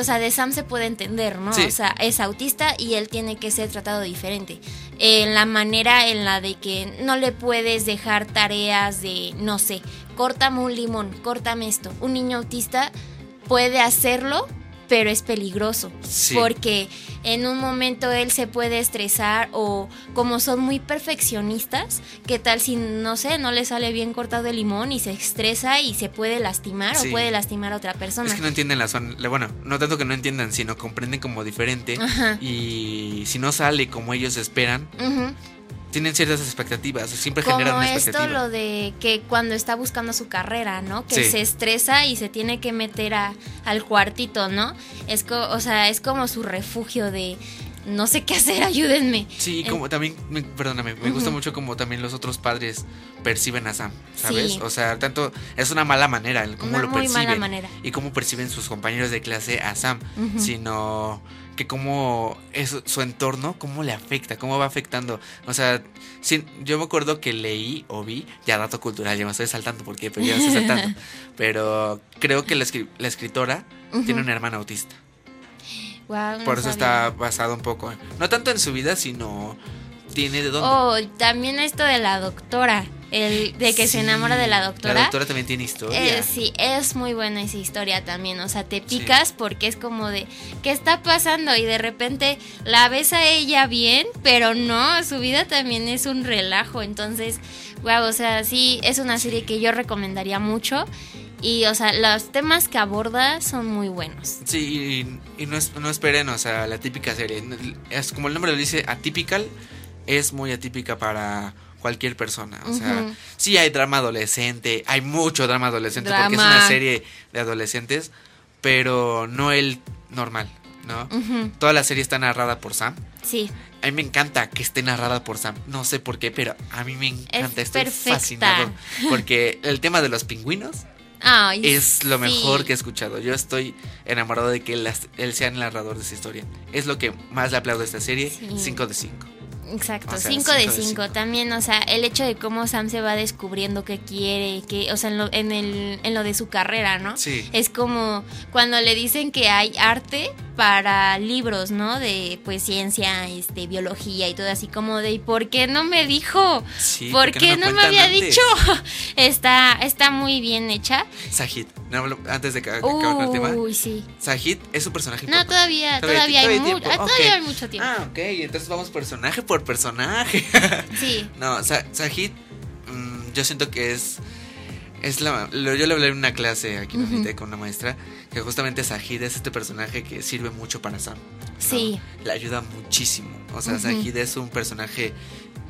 o sea, de Sam se puede entender, ¿no? Sí. O sea, es autista y él tiene que ser tratado diferente. En la manera en la de que no le puedes dejar tareas de, no sé, córtame un limón, córtame esto. Un niño autista puede hacerlo, pero es peligroso Sí. porque en un momento él se puede estresar o como son muy perfeccionistas, ¿qué tal si no sé, no le sale bien cortado el limón y se estresa y se puede lastimar Sí. o puede lastimar a otra persona? Es que no entienden la zona. Bueno, no tanto que no entiendan, sino comprenden como diferente. Ajá. Y si no sale como ellos esperan, Ujú. Tienen ciertas expectativas. Siempre generan Como una esto lo de que cuando está buscando su carrera, ¿no? Que Sí. se estresa y se tiene que meter a, al cuartito, ¿no? Es co- o sea, es como su refugio de no sé qué hacer, *laughs* ayúdenme. Sí, como también, me- perdóname, me gusta mucho como también los otros padres perciben a Sam, ¿sabes? Sí. O sea, tanto es una mala manera el cómo Una lo muy perciben mala manera. y cómo perciben sus compañeros de clase a Sam, sino que cómo es su entorno, cómo le afecta, cómo va afectando. O sea, yo me acuerdo que leí o vi, ya dato cultural, ya me estoy saltando porque pero ya me estoy saltando, *laughs* pero creo que la, escri- la escritora tiene una hermana autista. No Por eso sabía. está basado un poco, no tanto en su vida, sino tiene de dónde. Oh, también esto de la doctora, el de que se enamora de la doctora. La doctora también tiene historia. Eh, sí, es muy buena esa historia también. O sea, te picas porque es como de, ¿qué está pasando? Y de repente la ves a ella bien, pero no, su vida también es un relajo. Entonces, wow, o sea, sí, es una serie que yo recomendaría mucho. Y, o sea, los temas que aborda son muy buenos. Sí, y, y no, es- no esperen, o sea, la típica serie. Es como el nombre lo dice, atypical, es muy atípica para cualquier persona. O sea, sí hay drama adolescente, hay mucho drama adolescente porque es una serie de adolescentes, pero no el normal, ¿no? Toda la serie está narrada por Sam. Sí, A mí me encanta que esté narrada por Sam. No sé por qué, pero a mí me encanta. Estoy perfecta. fascinado. Porque el tema de los pingüinos Ay, es lo mejor que he escuchado. Yo estoy enamorado de que él sea el narrador de esa historia. Es lo que más le aplaudo a esta serie. Sí. 5 de 5. Exacto, O sea, 5 de cinco de 5. cinco. También, o sea, el hecho de cómo Sam se va descubriendo qué quiere, que, o sea, en lo, en, el, en lo de su carrera, ¿no? Sí. Es como cuando le dicen que hay arte para libros, ¿no? De pues ciencia, este, biología y todo así como de ¿y por qué no me dijo? Sí, ¿Por ¿por qué no no me había antes? dicho? *laughs* Está, está muy bien hecha. Sahid. No, antes de que acabar el tema. Uy, sí. Sahid es un personaje No, importante. todavía, Todavía- todavía, hay, todavía hay mu- ah, ok. todavía hay mucho tiempo. Ah, ok. Entonces vamos personaje por personaje. *laughs* Sí. No, Sa- Sahid, mm, yo siento que es. Es la, lo- yo le hablé en una clase aquí en Ujú. Unitec con una maestra que justamente Sahid es este personaje que sirve mucho para Sam. ¿no? Sí. Le ayuda muchísimo. O sea. Sahid es un personaje.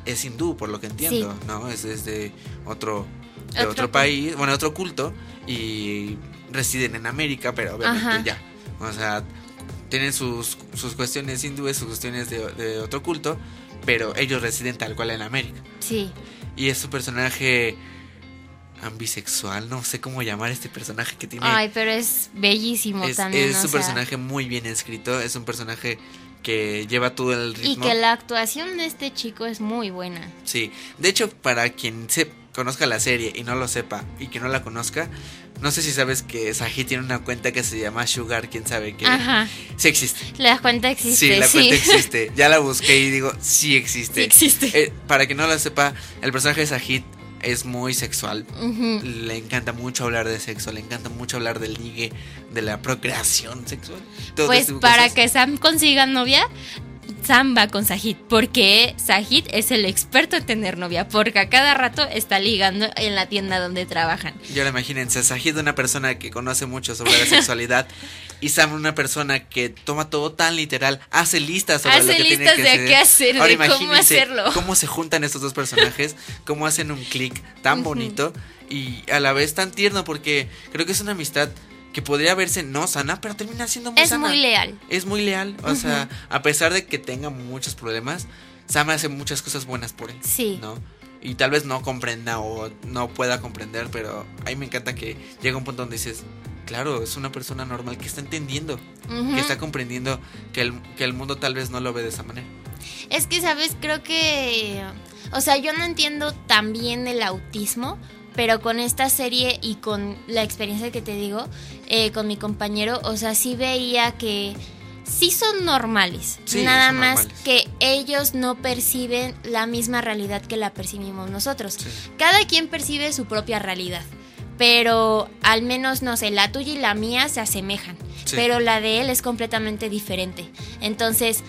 Es hindú, por lo que entiendo, ¿no? Es, es de otro, de Otro país, bueno, otro culto. Y residen en América, pero obviamente Ajá. ya. O sea, tienen sus, sus cuestiones hindúes, sus cuestiones de, de otro culto, pero ellos residen tal cual en América. Sí. Y es un personaje ambisexual, no sé cómo llamar este personaje que tiene. Ay, pero es bellísimo es también. es o un sea, personaje muy bien escrito, es un personaje que lleva todo el ritmo. Y que la actuación de este chico es muy buena. Sí, de hecho, para quien se conozca la serie y no lo sepa y que no la conozca, no sé si sabes que Saji tiene una cuenta que se llama Sugar, quién sabe qué. Ajá. Sí existe. La cuenta existe. Sí, la sí. cuenta *laughs* existe. Ya la busqué y digo, sí existe. Sí existe. Eh, para quien no lo sepa, el personaje de Sajid es muy sexual. Le encanta mucho hablar de sexo, le encanta mucho hablar del ligue, de la procreación sexual. todo Pues este para cosas. que Sam consiga novia, Sam va con Sajid, porque Sajid es el experto en tener novia, porque a cada rato está ligando en la tienda donde trabajan. Y ahora imagínense, Sajid una persona que conoce mucho sobre la sexualidad *laughs* y Sam una persona que toma todo tan literal, hace listas sobre Hace lo que tiene listas que de hacer. qué hacer, de ahora cómo imagínense hacerlo. cómo se juntan estos dos personajes, cómo hacen un clic tan bonito y a la vez tan tierno porque creo que es una amistad que podría verse no sana, pero termina siendo muy Es sana. muy leal. Es muy leal, o sea, a pesar de que tenga muchos problemas, Sam hace muchas cosas buenas por él. Sí. ¿no? Y tal vez no comprenda o no pueda comprender, pero a mí me encanta que llega un punto donde dices, claro, es una persona normal que está entendiendo, que está comprendiendo que el, que el mundo tal vez no lo ve de esa manera. Es que, ¿sabes? Creo que... O sea, yo no entiendo tan bien el autismo, pero con esta serie y con la experiencia que te digo, eh, con mi compañero, o sea, sí veía que sí son normales. Sí, Nada son más normales. que ellos no perciben la misma realidad que la percibimos nosotros. Sí. Cada quien percibe su propia realidad. pero al menos, no sé, la tuya y la mía se asemejan, Sí. pero la de él es completamente diferente. Entonces,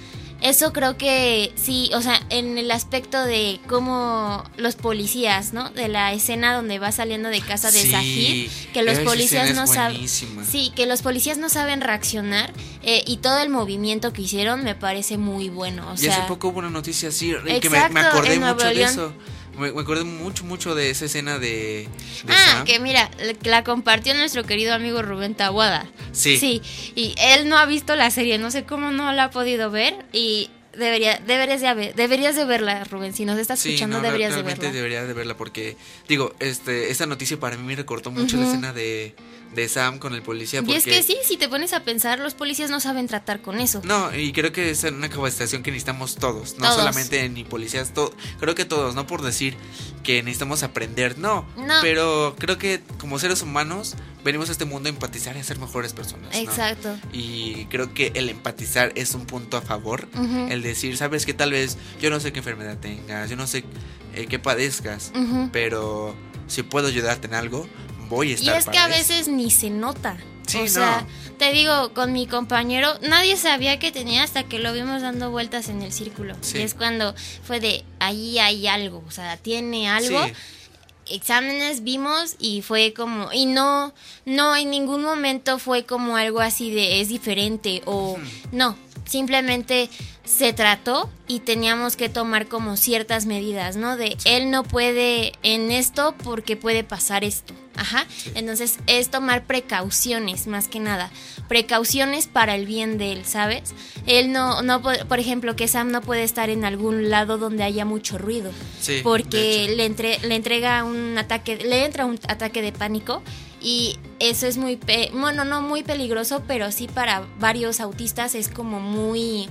eso creo que sí, o sea, en el aspecto de cómo los policías, ¿no? De la escena donde va saliendo de casa de Sí, Zahid, que los policías no saben... Sí, que los policías no saben reaccionar eh, y todo el movimiento que hicieron me parece muy bueno. O y sea, hace poco hubo una noticia así, que me, Exacto, me acordé mucho de eso. Me, me acordé mucho, mucho de esa escena de, de Ah, Sam. que mira, la compartió nuestro querido amigo Rubén Tabuada. Sí. Sí, y él no ha visto la serie, no sé cómo no la ha podido ver y debería, deberías de, haber- deberías de verla, Rubén. Si nos estás Sí, escuchando, no, deberías de verla. debería de verla porque, digo, este, esta noticia para mí me recortó mucho la escena de, de Sam con el policía. Y Porque, es que sí, si te pones a pensar, los policías no saben tratar con eso. No, y creo que es una capacitación que necesitamos todos, no Todos. solamente ni policías, to- creo que todos, no por decir que necesitamos aprender, no, No. pero creo que como seres humanos venimos a este mundo a empatizar y a ser mejores personas. ¿no? Exacto. Y creo que el empatizar es un punto a favor. El decir, sabes que tal vez yo no sé qué enfermedad tengas, yo no sé eh, qué padezcas, pero si puedo ayudarte en algo, voy a Y estar es que a eso. veces ni se nota. Sí, o sea, no. te digo, con mi compañero, nadie sabía que tenía hasta que lo vimos dando vueltas en el círculo. Sí. Y es cuando fue de, ahí hay algo, o sea, tiene algo. Sí. exámenes vimos y fue como y no no en ningún momento fue como algo así de es diferente o no simplemente se trató y teníamos que tomar como ciertas medidas no de él no puede en esto porque puede pasar esto ajá. Entonces es tomar precauciones más que nada. Precauciones para el bien de él sabes él no no po- por ejemplo que Sam no puede estar en algún lado donde haya mucho ruido. Sí, porque le, entre- le entrega un ataque, le entra un ataque de pánico y eso es muy, pe- bueno, no muy peligroso, pero sí para varios autistas es como muy,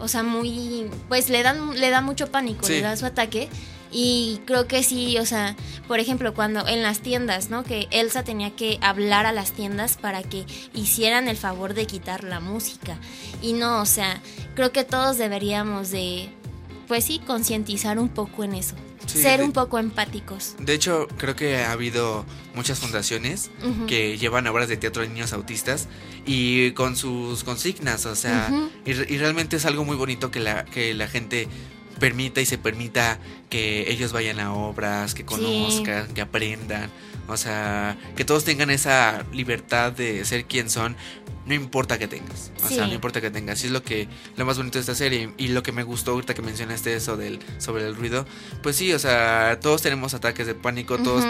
o sea, muy, pues le dan, le da mucho pánico, Sí. le da su ataque y creo que sí, o sea, por ejemplo, cuando en las tiendas, ¿no? Que Elsa tenía que hablar a las tiendas para que hicieran el favor de quitar la música y no, o sea, creo que todos deberíamos de, pues sí, concientizar un poco en eso. Sí, ser de- un poco empáticos. De hecho, creo que ha habido muchas fundaciones que llevan obras de teatro a niños autistas y con sus consignas, o sea, Ujú. y, re- y realmente es algo muy bonito que la, que la gente permita y se permita que ellos vayan a obras, que conozcan, que aprendan, o sea, que todos tengan esa libertad de ser quien son, no importa que tengas, o sea, no importa que tengas, y es lo que lo más bonito de esta serie. Y lo que me gustó ahorita que mencionaste eso del sobre el ruido, pues sí, o sea, todos tenemos ataques de pánico, todos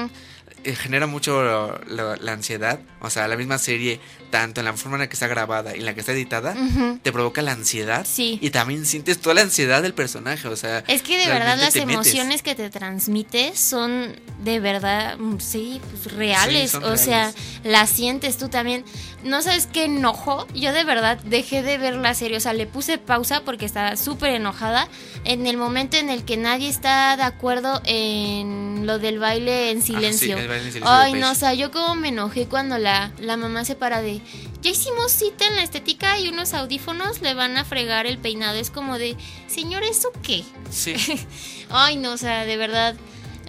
genera mucho la, la ansiedad. O sea, la misma serie, tanto en la forma en la que está grabada y en la que está editada, te provoca la ansiedad. Sí. Y también sientes toda la ansiedad del personaje. O sea, Es que de verdad las metes. emociones que te transmite son de verdad, mm, sí, pues reales. Sí, o sea, las sientes tú también. No sabes qué enojo. Yo de verdad dejé de ver la serie. O sea, le puse pausa porque estaba súper enojada. En el momento en el que nadie está de acuerdo en lo del baile en silencio. Ah, el Ay, no, o sea, yo como me enojé cuando la, la mamá se para de, ya hicimos cita en la estética y unos audífonos le van a fregar el peinado. Es como de, señor, ¿eso qué? Sí. *laughs* Ay, no, o sea, de verdad.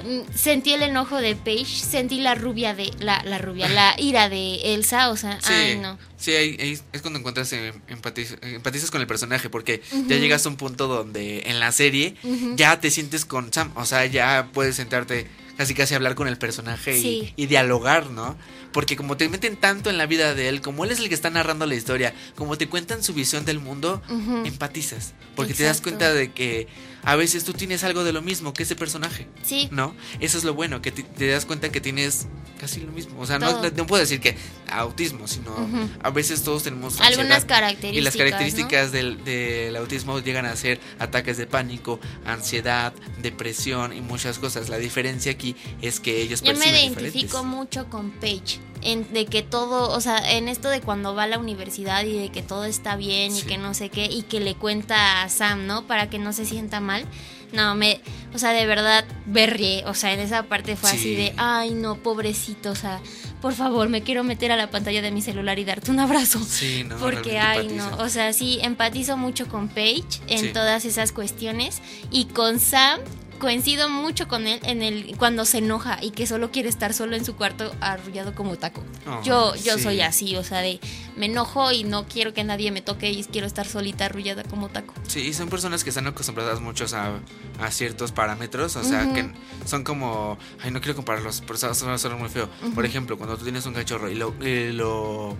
mm, Sentí el enojo de Paige, sentí la rubia de. La, la rubia, la *laughs* ira de Elsa, o sea, Sí, ay, no. sí ahí- ahí es cuando encuentras eh, empatiz- empatizas con el personaje porque ya llegas a un punto donde en la serie ya te sientes con Sam, o sea, ya puedes sentarte casi casi hablar con el personaje y- Sí. y, dialogar, ¿no? Porque como te meten tanto en la vida de él, como él es el que está narrando la historia, como te cuentan su visión del mundo, empatizas, porque te das cuenta de que a veces tú tienes algo de lo mismo que ese personaje. Sí, ¿No? Eso es lo bueno, que te, te das cuenta que tienes casi lo mismo. O sea, no, no puedo decir que autismo, sino a veces todos tenemos algunas características. Y las ¿no? características del, del autismo llegan a ser ataques de pánico, ansiedad, depresión y muchas cosas. La diferencia aquí es que ellos Yo me identifico diferentes. mucho con Paige. En, de que todo, o sea, en esto de cuando va a la universidad y de que todo está bien y que no sé qué, y que le cuenta a Sam, ¿no? Para que no se sienta mal. No, me, o sea, de verdad berrié. O sea, en esa parte fue así Sí. de, ay, no, pobrecito, o sea, por favor, me quiero meter a la pantalla de mi celular y darte un abrazo. Sí, no, Porque, ay, no, o sea, sí, empatizo mucho con Paige en Sí. todas esas cuestiones. Y con Sam, coincido mucho con él en el cuando se enoja y que solo quiere estar solo en su cuarto arrullado como taco. Oh, yo yo sí. soy así, o sea, de me enojo y no quiero que nadie me toque y quiero estar solita arrullada como taco. Sí, y son personas que están acostumbradas muchos a, a ciertos parámetros, o sea, que son como, ay, no quiero compararlos, pero sonar muy feo. Por ejemplo, cuando tú tienes un cachorro y lo, eh, lo,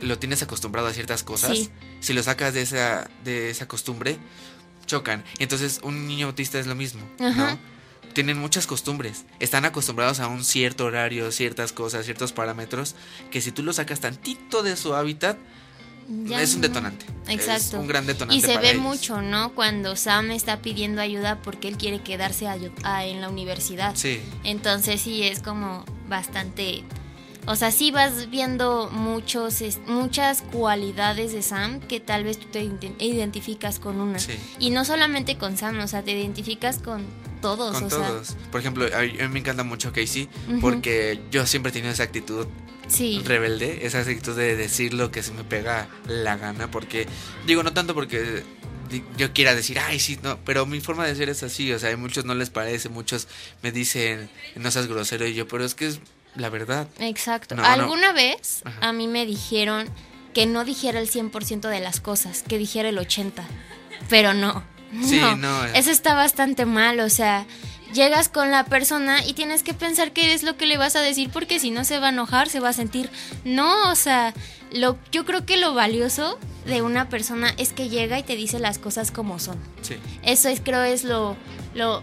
lo tienes acostumbrado a ciertas cosas, Sí. si lo sacas de esa, de esa costumbre, chocan. Entonces, un niño autista es lo mismo, Ajá. ¿no? Tienen muchas costumbres, están acostumbrados a un cierto horario, ciertas cosas, ciertos parámetros, que si tú lo sacas tantito de su hábitat, Ya es un no. detonante. Es Exacto. un gran detonante. Y se para ve ellos. mucho, ¿no? Cuando Sam está pidiendo ayuda porque él quiere quedarse a- a- en la universidad. Sí. Entonces sí es como bastante... O sea, sí vas viendo muchos, muchas cualidades de Sam que tal vez tú te ident- identificas con una. Sí. Y no solamente con Sam, o sea, te identificas con todos. Con o sea, todos. Por ejemplo, a mí me encanta mucho Casey porque yo siempre he tenido esa actitud sí. rebelde, esa actitud de decir lo que se me pega la gana, porque digo, no tanto porque yo quiera decir, ay, sí, no, pero mi forma de ser es así, o sea, a muchos no les parece, muchos me dicen, no seas grosero, y yo, pero es que es la verdad. Exacto. No, no. Alguna vez Ajá. a mí me dijeron que no dijera el 100% de las cosas, que dijera el 80%. Pero no. Sí, no, eh. Eso está bastante mal, o sea, llegas con la persona y tienes que pensar qué es lo que le vas a decir porque si no se va a enojar, se va a sentir. No, o sea, lo yo creo que lo valioso de una persona es que llega y te dice las cosas como son. Sí. Eso es creo es lo lo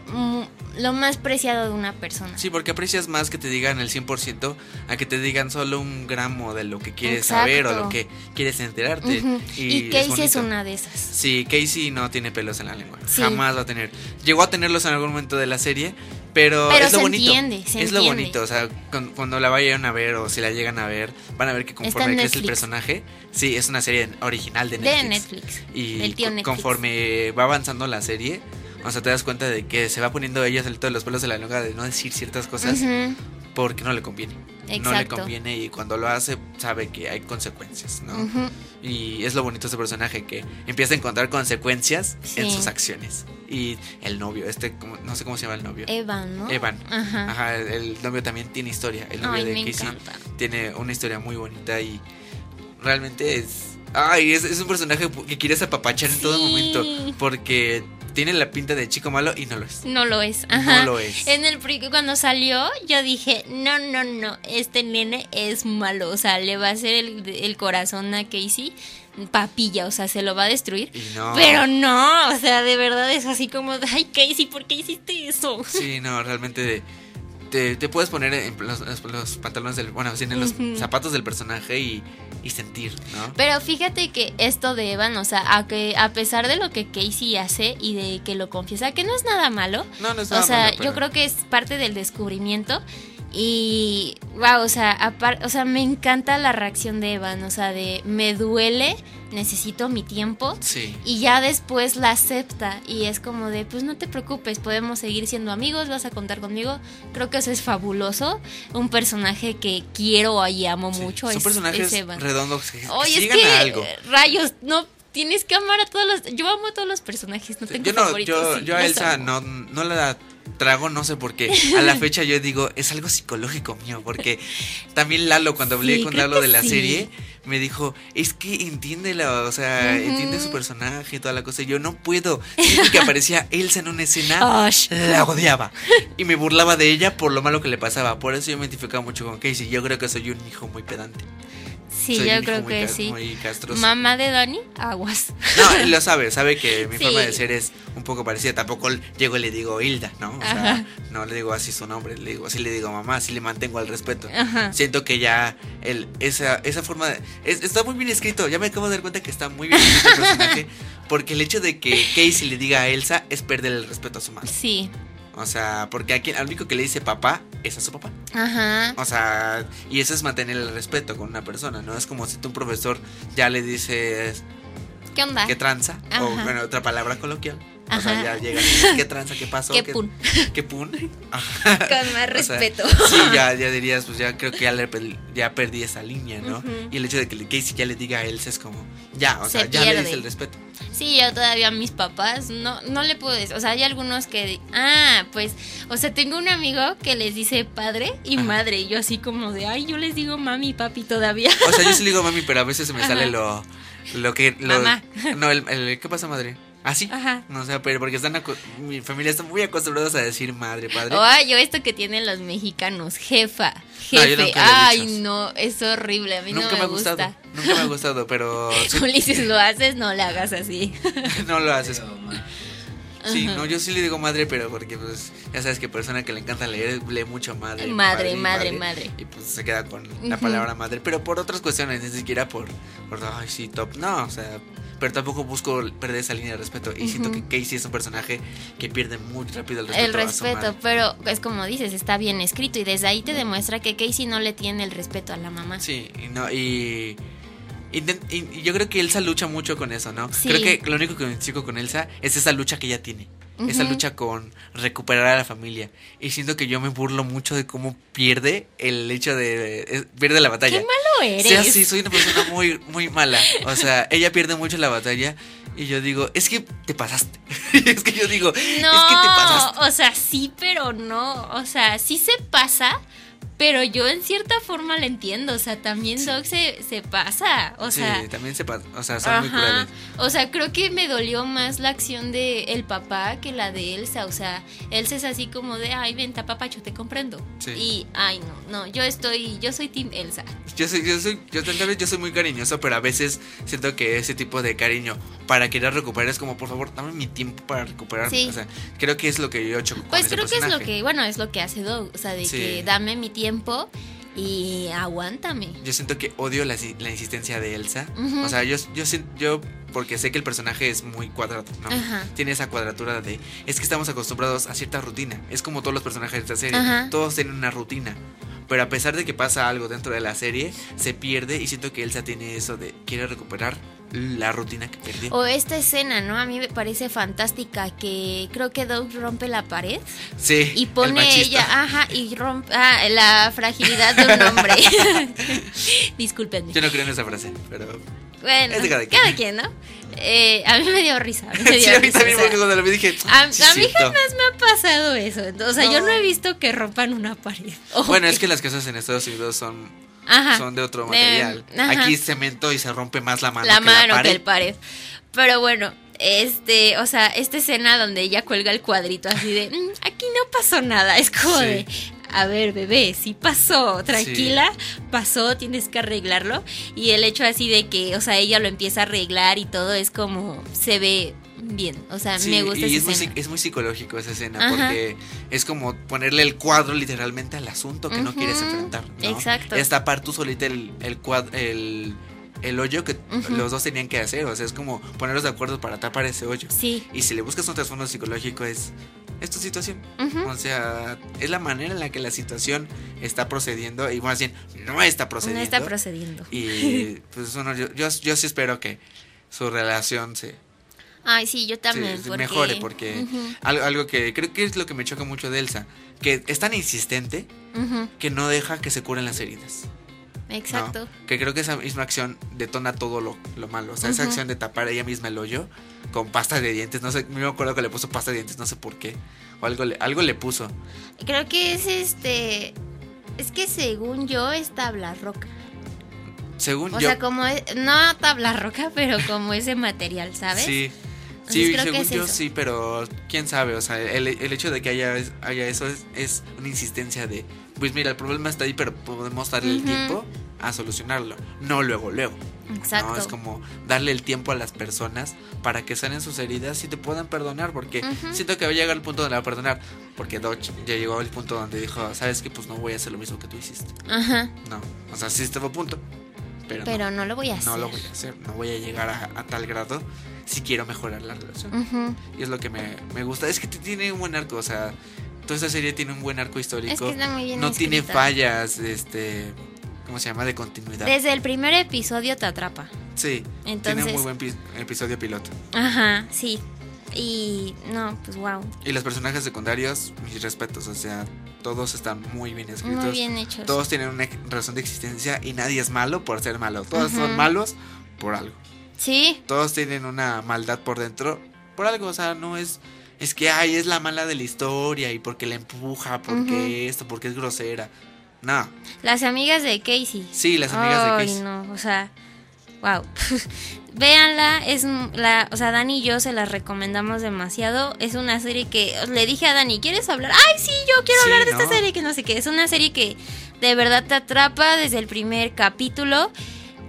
lo más preciado de una persona. Sí, porque aprecias más que te digan el 100% a que te digan solo un gramo de lo que quieres Exacto. saber o lo que quieres enterarte. Y, Casey es una de esas. Sí, Casey no tiene pelos en la lengua. Sí. Jamás va a tener. Llegó a tenerlos en algún momento de la serie, pero, Pero es lo se bonito. entiende, se es lo entiende. bonito. O sea, cuando la vayan a ver o si la llegan a ver, van a ver que conforme crece el Netflix. personaje, sí, es una serie original de De Netflix. Netflix. Y del tío Netflix. conforme va avanzando la serie, o sea, te das cuenta de que se va poniendo ella el todos los pelos de la lengua de no decir ciertas cosas Ujú. porque no le conviene. No le Exacto. conviene y cuando lo hace sabe que hay consecuencias, ¿no? Ujú. Y es lo bonito de este personaje que empieza a encontrar consecuencias en Sí. sus acciones. Y el novio, este, no sé cómo se llama el novio. Evan, ¿no? Evan. Ajá. Ajá, el, el novio también tiene historia. El novio Ay, de Casey tiene una historia muy bonita y realmente es. Ay, es, es un personaje que quieres apapachar en todo Sí. momento. Porque tiene la pinta de chico malo y no lo es. No lo es. Ajá. No lo es. En el cuando salió, yo dije, no, no, no, este nene es malo. O sea, le va a hacer el, el corazón a Casey papilla, o sea, se lo va a destruir. No. Pero no, o sea, de verdad es así como, ay, Casey, ¿por qué hiciste eso? Sí, no, realmente te, te puedes poner en los, pantalones del. Bueno, en los zapatos del personaje y, y sentir, ¿no? Pero fíjate que esto de Evan, o sea, a, que, a pesar de lo que Casey hace y de que lo confiesa, que no es nada malo, No, no es o nada sea, malo, yo creo que es parte del descubrimiento. Y, wow, o sea, apar- o sea, me encanta la reacción de Evan, o sea, de me duele, necesito mi tiempo. Sí. Y ya después la acepta y es como de, pues no te preocupes, podemos seguir siendo amigos, vas a contar conmigo. Creo que eso es fabuloso. Un personaje que quiero y amo sí. mucho Son es, personajes es Evan. redondos que, que Oye, es que algo. rayos, no tienes que amar a todos los. Yo amo a todos los personajes, no tengo Yo no, favoritos. yo, sí, yo a Elsa no, no la trago, no sé por qué. A la *laughs* fecha yo digo, es algo psicológico mío, porque también Lalo, cuando hablé Sí, con Lalo de la sí. serie, me dijo, es que entiéndela, o sea, entiende su personaje y toda la cosa. Y yo no puedo. Siempre que aparecía Elsa en una escena, *laughs* la odiaba. Y me burlaba de ella por lo malo que le pasaba. Por eso yo me identificaba mucho con Casey. Yo creo que soy un hijo muy pedante. Sí, Soy yo creo que sí. Mamá de Dani, aguas. No, él *laughs* lo sabe, sabe que mi Sí. forma de ser es un poco parecida. Tampoco llego y le digo Hilda, ¿no? O sea, no le digo así su nombre, le digo, así le digo mamá, así le mantengo al respeto. Ajá. Siento que ya el, esa, esa forma de, es- está muy bien escrito. Ya me acabo de dar cuenta que está muy bien escrito el personaje. *laughs* Porque el hecho de que Casey le diga a Elsa es perder el respeto a su madre. Sí. O sea, porque a quien, al único que le dice papá es a su papá. Ajá. O sea, y eso es mantener el respeto con una persona, ¿no? Es como si tú un profesor ya le dices ¿Qué onda? que tranza, o Ajá. bueno, otra palabra coloquial, O sea, ya llegas y dices, ¿qué tranza? ¿Qué pasó? Qué pun. ¿Qué pun? *laughs* Con más O sea, respeto. sí, ya, ya dirías, pues ya creo que ya, le ya perdí esa línea, ¿no? Y el hecho de que Casey ya le diga a Elsa es como, ya, o Se sea, ya le dice el respeto. Sí, yo todavía a mis papás no, no le puedo decir. O sea, hay algunos que. Ah, pues. O sea, tengo un amigo que les dice padre y Ajá. madre. Y yo así como de. Ay, yo les digo mami y papi todavía. O sea, yo sí le digo mami, pero a veces se me Ajá. sale lo, lo que... Lo, Mamá. No, el, el- ¿qué pasa, madre? ¿Ah, sí? Ajá. No, o sea, pero porque están... Mi familia está muy acostumbrados a decir madre, padre. O ay, yo esto que tienen los mexicanos. Jefa. Jefe. Ay, no. Es horrible. A mí Nunca no me, me ha gusta. gustado. Nunca me ha gustado, pero... *laughs* sí, Ulises, lo haces, no le hagas así. *laughs* no lo haces. Sí, no, yo sí le digo madre, pero porque pues ya sabes que persona que le encanta leer lee mucho madre. Madre, y madre, madre. Y pues se queda con la palabra madre, pero por otras cuestiones, ni siquiera por, por ay, sí, top. No, o sea, pero tampoco busco perder esa línea de respeto. Y siento que. Casey es un personaje que pierde muy rápido el respeto. El a su respeto, pero es como dices, está bien escrito y desde ahí te demuestra que Casey no le tiene el respeto a la mamá. Sí, y no, y. intent- y- y yo creo que Elsa lucha mucho con eso, ¿no? Sí. Creo que lo único que me identifico con Elsa es esa lucha que ella tiene. Esa Ujú. lucha con recuperar a la familia. Y siento que yo me burlo mucho de cómo pierde el hecho de. pierde la batalla. ¡Qué malo eres! Sí, así, soy una persona muy, muy mala. O sea, ella pierde mucho la batalla. Y yo digo, es que te pasaste. *laughs* es que yo digo, No, es que te pasaste. o sea, sí, pero no. O sea, sí se pasa, pero yo en cierta forma la entiendo. O sea, también Doc se, se pasa. O sea, sí, también se pasa. O sea, son muy crueles. O sea, creo que me dolió más la acción de el papá que la de Elsa. O sea, Elsa es así como de, ay, venta papacho, te comprendo. Sí. Y, ay, no, no, yo estoy, yo soy Team Elsa. Yo soy, yo soy, yo tal vez yo soy muy cariñoso, pero a veces siento que ese tipo de cariño para querer recuperar es como, por favor, dame mi tiempo para recuperar. Sí. O sea, creo que es lo que yo choco con Pues ese creo que es lo que, bueno, es lo que hace Doug. O sea, de Sí. que dame mi tiempo y aguántame. Yo siento que odio la, la insistencia de Elsa. O sea, yo, yo, porque sé que el personaje es muy cuadrado, ¿no? Tiene esa cuadratura de, es que estamos acostumbrados a cierta rutina. Es como todos los personajes de esta serie. Todos tienen una rutina. Pero a pesar de que pasa algo dentro de la serie, se pierde y siento que Elsa tiene eso de, quiere recuperar la rutina que perdió. O esta escena, ¿no? A mí me parece fantástica que creo que Doug rompe la pared sí. y pone ella, ajá, y rompe ah, la fragilidad de un hombre. *laughs* Discúlpenme. Yo no creo en esa frase, pero... Bueno, es de cada cada quien. quien, ¿no? Eh, a mí me dio risa. A mí, me *laughs* dio sí, a mí risa, también, o sea, porque cuando lo vi dije... a, a "Sí, mí cierto". jamás me ha pasado eso. O sea, yo No. he visto que rompan una pared. O Bueno, es que las casas en Estados Unidos son, Ajá. son de otro material. Aquí es cemento y se rompe más la mano la que mano la que pared. el pared. Pero bueno, este, o sea, esta escena donde ella cuelga el cuadrito así de, "Mm, aquí no pasó nada, es como Sí. de, a ver, bebé, sí pasó, tranquila, pasó, tienes que arreglarlo. Y el hecho así de que, o sea, ella lo empieza a arreglar y todo es como, se ve bien, o sea, Sí, me gusta y esa es muy, escena. psi- es muy psicológico esa escena Ajá. porque es como ponerle el cuadro literalmente al asunto que no quieres enfrentar. ¿no? exacto. Es tapar tú solita el, el, el, el hoyo que los dos tenían que hacer. O sea, es como ponerlos de acuerdo para tapar ese hoyo. Sí. Y si le buscas un trasfondo psicológico es, es tu situación. O sea, es la manera en la que la situación está procediendo y más bien no está No procediendo. está procediendo. Y *laughs* pues uno, yo, yo, yo sí espero que su relación se, Ay, sí, yo también. se porque... mejore porque algo, algo que creo que es lo que me choca mucho de Elsa, que es tan insistente que no deja que se curen las heridas. ¿no? Exacto. Que creo que esa misma acción detona todo lo, lo malo. O sea, esa acción de tapar ella misma el hoyo con pasta de dientes, no sé, me acuerdo que le puso pasta de dientes, no sé por qué. O algo le, algo le puso. Creo que es este. Es que según yo es tabla roca. Según O yo. sea, como es- no tabla roca, pero como ese material, ¿sabes? Sí. Sí, creo que según es yo eso. sí, pero quién sabe, o sea, el, el hecho de que haya, haya eso es, es una insistencia de, pues mira, el problema está ahí, pero podemos darle el Ujú. tiempo a solucionarlo, no luego, luego. Exacto. No, es como darle el tiempo a las personas para que sanen sus heridas y te puedan perdonar, porque Ujú. siento que va a llegar el punto donde va a perdonar, porque Dodge ya llegó al punto donde dijo, sabes que pues no voy a hacer lo mismo que tú hiciste. Ajá. No, o sea, sí estaba a punto, pero, Pero no, no lo voy a hacer. no lo voy a hacer, no voy a llegar a, a tal grado si quiero mejorar la relación. Y es lo que me, me gusta. Es que tiene un buen arco, o sea, toda esta serie tiene un buen arco histórico. Es que está muy bien no tiene fallas, este, ¿cómo se llama? De continuidad. Desde el primer episodio te atrapa. Sí, tiene un muy buen pi- episodio piloto. Ajá, sí. Y no, pues wow. Y los personajes secundarios, mis respetos, o sea, todos están muy bien escritos. Muy bien hechos. Todos tienen una razón de existencia y nadie es malo por ser malo. Todos son malos por algo. Sí, Todos tienen una maldad por dentro por algo, o sea, no es es que ay, es la mala de la historia y porque la empuja, porque esto, porque es grosera. No. las amigas de Casey. Sí, las amigas de Ay, Casey. no, o sea, wow. *laughs* Véanla, es la, o sea, Dani y yo se las recomendamos demasiado. Es una serie que le dije a Dani, ¿quieres hablar? Ay, sí, yo quiero Sí, hablar de ¿no? esta serie que no sé qué. Es una serie que de verdad te atrapa desde el primer capítulo,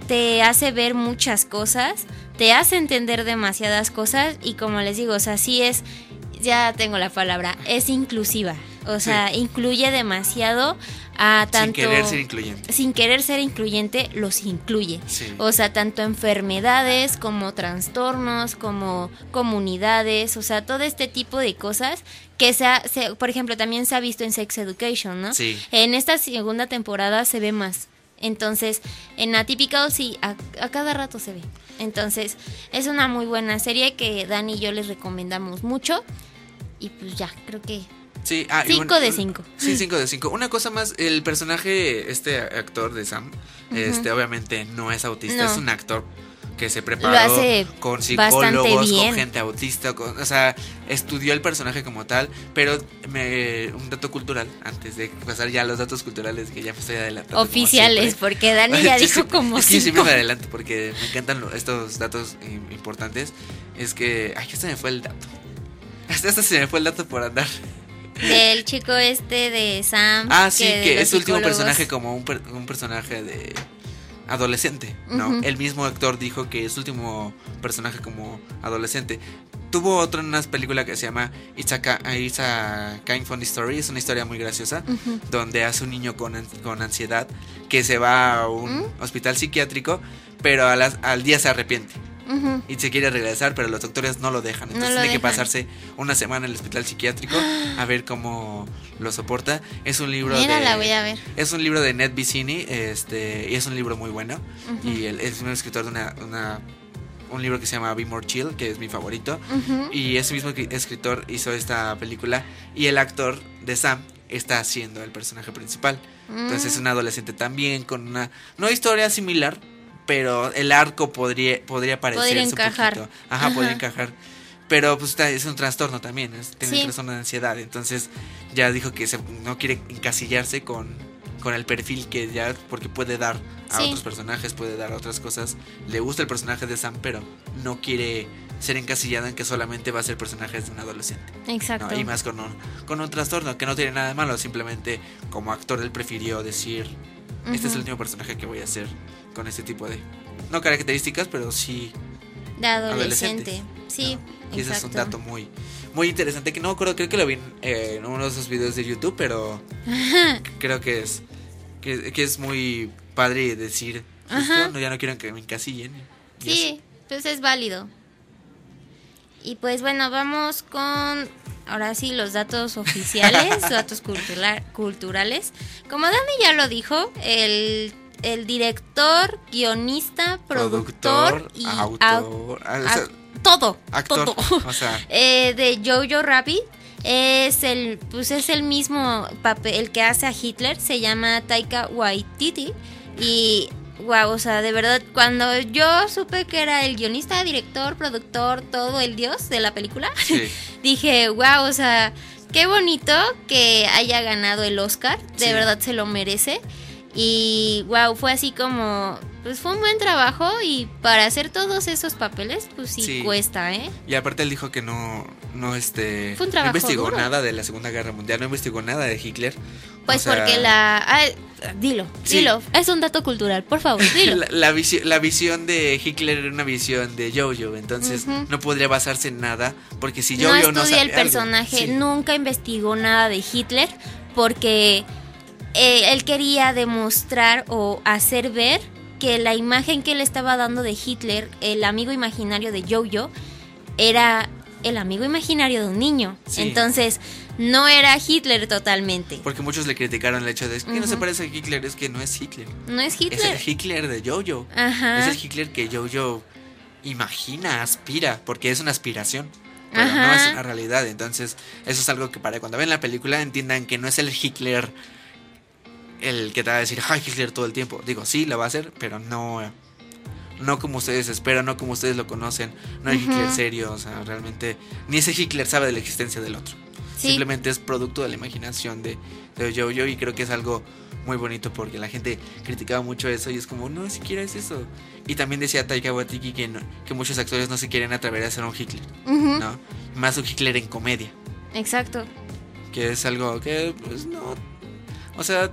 te hace ver muchas cosas, te hace entender demasiadas cosas y como les digo, o sea, sí es ya tengo la palabra, es inclusiva. O sea, incluye demasiado a tanto Sin querer ser incluyente. sin querer ser incluyente, los incluye. Sí. O sea, tanto enfermedades como trastornos, como comunidades, o sea, todo este tipo de cosas que se, ha- se- por ejemplo, también se ha visto en Sex Education, ¿no? Sí. En esta segunda temporada se ve más. Entonces, en Atypical sí, a, a cada rato se ve. Entonces, es una muy buena serie que Dani y yo les recomendamos mucho. Y pues ya, creo que Sí, ah, y Cinco un- de un- cinco. Sí, 5 de 5. Una cosa más, el personaje, este actor de Sam, este obviamente no es autista, No. es un actor que se preparó hace con psicólogos, bien. con gente autista, con- o sea, estudió el personaje como tal, pero me, un dato cultural, antes de pasar ya a los datos culturales que ya me estoy adelantando. oficiales, porque Dani ya *laughs* Sí, dijo sí, como que yo siempre me adelanto porque me encantan estos datos im- importantes. Es que. Ay, este me fue el dato. Hasta este se me fue el dato por andar. Del chico este de Sam. Ah, sí, que es su último psicólogos. personaje como un, per- un personaje de adolescente, ¿no? El mismo actor dijo que es su último personaje como adolescente. Tuvo otro en una película que se llama It's a, It's a Kind Funny Story, es una historia muy graciosa, donde hace un niño con, con ansiedad que se va a un ¿Mm? hospital psiquiátrico, pero a las- al día se arrepiente Ujú. y se quiere regresar, pero los doctores no lo dejan. No Entonces lo tiene que dejan. pasarse una semana en el hospital psiquiátrico *gasps* a ver cómo lo soporta. Es un libro Mira, de la voy a ver. es un libro de Ned Vicini, este, y es un libro muy bueno. Ujú. Y él es un escritor de una, una- un libro que se llama Be More Chill, que es mi favorito. Ujú. Y ese mismo que- escritor hizo esta película y el actor de Sam está haciendo el personaje principal. Entonces es Mm. un adolescente también con una no historia similar, pero el arco podría podría parecerse Podría un encajar. poquito. Ajá, Ajá. podría encajar. Pero pues es un trastorno también, es, tiene Sí. un trastorno de ansiedad, entonces ya dijo que se- no quiere encasillarse con con el perfil que ya porque puede dar a Sí. otros personajes, puede dar a otras cosas. Le gusta el personaje de Sam, pero no quiere ser encasillada en que solamente va a ser personajes de un adolescente. Exacto. ¿no? Y más con un, con un trastorno que no tiene nada de malo, simplemente como actor él prefirió decir, este es el último personaje que voy a hacer con este tipo de, no características, pero sí, De adolescente. Sí, y ese es un dato muy, muy interesante que no creo, creo que lo vi en, eh, en uno de esos videos de YouTube, pero *laughs* creo que es, que, que es muy padre decir, pues, no, ya no quiero que me encasillen. Sí, pues es válido. Y pues bueno, vamos con ahora sí los datos oficiales, *laughs* datos cultura- culturales. Como Dani ya lo dijo, el, el director, guionista, productor, y au- autor, todo, actor, todo. o sea, *laughs* Eh, de Jojo Rabbit es el pues es el mismo papel el que hace a Hitler se llama Taika Waititi y wow o sea de verdad cuando yo supe que era el guionista director productor todo el dios de la película *laughs* sí. dije wow o sea qué bonito que haya ganado el Oscar de Sí. verdad se lo merece y wow fue así como pues fue un buen trabajo y para hacer todos esos papeles pues sí, Sí. cuesta eh Y aparte él dijo que no, no este, Fue un no trabajo investigó duro. nada de la Segunda Guerra Mundial, no investigó nada de Hitler. Pues O sea, porque la... ay, dilo, Sí. dilo. Es un dato cultural, por favor, dilo. *laughs* La, la, visi- la visión de Hitler era una visión de Jojo, entonces no podría basarse en nada, porque si no Jojo no sabía el algo. personaje, Sí. nunca investigó nada de Hitler porque eh, él quería demostrar o hacer ver que la imagen que él estaba dando de Hitler, el amigo imaginario de Jojo, era el amigo imaginario de un niño. Sí. Entonces, no era Hitler totalmente. Porque muchos le criticaron el hecho de "Es que no se parece a Hitler, es que no es Hitler. No es Es Hitler. el Hitler de Jojo. Ajá. Es el Hitler que Jojo imagina, aspira, porque es una aspiración. pero no es una realidad. Entonces, eso es algo que para cuando ven la película entiendan que no es el Hitler el que te va a decir, Hitler todo el tiempo. Digo, sí, lo va a hacer, pero no, no como ustedes esperan, no como ustedes lo conocen. No hay. Hitler serio, o sea, realmente ni ese Hitler sabe de la existencia del otro. Sí. Simplemente es producto de la imaginación de, de Jojo y creo que es algo muy bonito porque la gente criticaba mucho eso y es como, no, siquiera es eso. Y también decía Taika Waititi que, no- que muchos actores no se quieren atrever a hacer un Hitler, ¿no? Más un Hitler en comedia, Exacto. que es algo que, pues, no, o sea,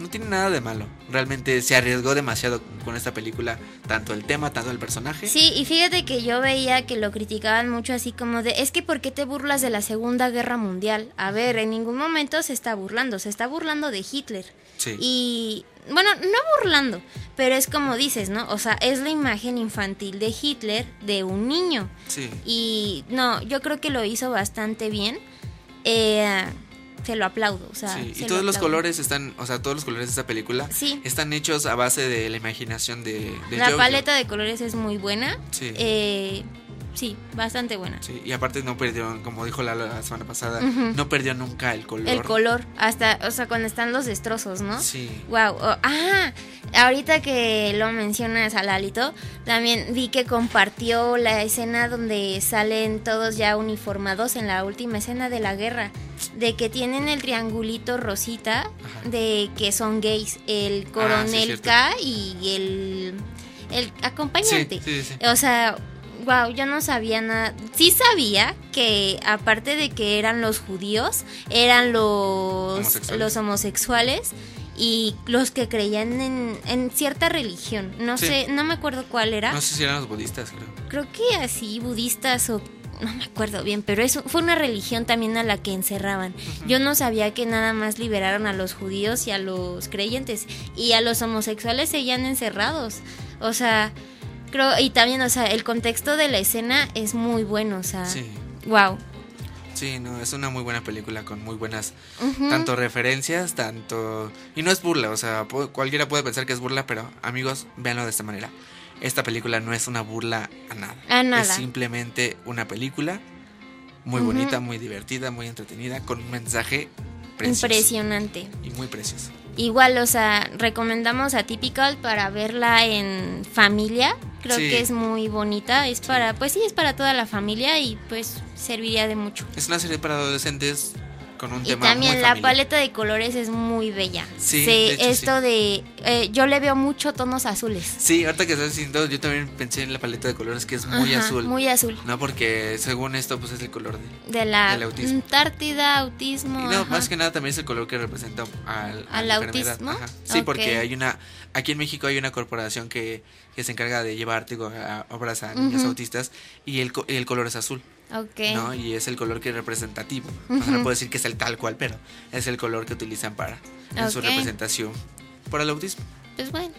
no tiene nada de malo. Realmente se arriesgó demasiado con esta película, tanto el tema, tanto el personaje. Sí, y fíjate que yo veía que lo criticaban mucho así como de, es que ¿por qué te burlas de la Segunda Guerra Mundial? A ver, en ningún momento se está burlando, se está burlando de Hitler. Sí. Y bueno, no burlando, pero es como dices, ¿no? O sea, es la imagen infantil de Hitler de un niño. sí. Y no, yo creo que lo hizo bastante bien. Eh, se lo aplaudo. O sea, Sí, se y lo todos los colores están, o sea, todos los colores de esta película Sí. están hechos a base de la imaginación de, de La paleta de colores es muy buena. Sí. Eh, sí, bastante buena. Sí, y aparte no perdió, como dijo la, la semana pasada, no perdió nunca el color. El color, hasta, o sea, cuando están los destrozos, ¿no? Sí. Wow. ah, ahorita que lo mencionas a Lalito, también vi que compartió la escena donde salen todos ya uniformados en la última escena de la guerra, de que tienen el triangulito rosita, Ajá. de que son gays, el Ah, coronel. K y el, el Sí, acompañante. sí, sí. O sea, wow, yo no sabía nada. Sí sabía que aparte de que eran los judíos, eran los Homosexuales. los homosexuales y los que creían en, en cierta religión. No Sí. sé, no me acuerdo cuál era. No sé si eran los budistas, creo. Creo que así budistas o no me acuerdo bien, pero eso fue una religión también a la que encerraban. Yo no sabía que nada más liberaron a los judíos y a los creyentes y a los homosexuales seguían encerrados. O sea, creo y también, o sea, el contexto de la escena es muy bueno, o sea, Sí. wow. Sí, no, es una muy buena película con muy buenas tanto referencias, tanto y no es burla, o sea, cualquiera puede pensar que es burla, pero amigos, véanlo de esta manera. Esta película no es una burla a nada. A nada. Es simplemente una película muy bonita, muy divertida, muy entretenida, con un mensaje precioso Impresionante. y muy precioso. Igual, o sea, recomendamos a Typical para verla en familia. Creo Sí. que es muy bonita. Es para, pues sí, es para toda la familia y pues serviría de mucho. Es una serie para adolescentes con un Y tema también muy la familiar. paleta de colores es muy bella. Sí, de hecho, esto de, eh, yo le veo mucho tonos azules. Sí, ahorita que estás diciendo, yo también pensé en la paleta de colores que es muy Ajá, azul. Muy azul. No, porque según esto, pues es el color de. De la Del autismo. Antártida, autismo. Y no, ajá. más que nada también es el color que representa al, ¿Al autismo? Ajá. Sí, porque hay una. Aquí en México hay una corporación que, que se encarga de llevar digo, a obras a niños autistas y el, el color es azul, Ok. ¿no? Y es el color que es representativo. O sea, no puedo decir que es el tal cual, pero es el color que utilizan para en su Ok. representación por el autismo. Pues bueno.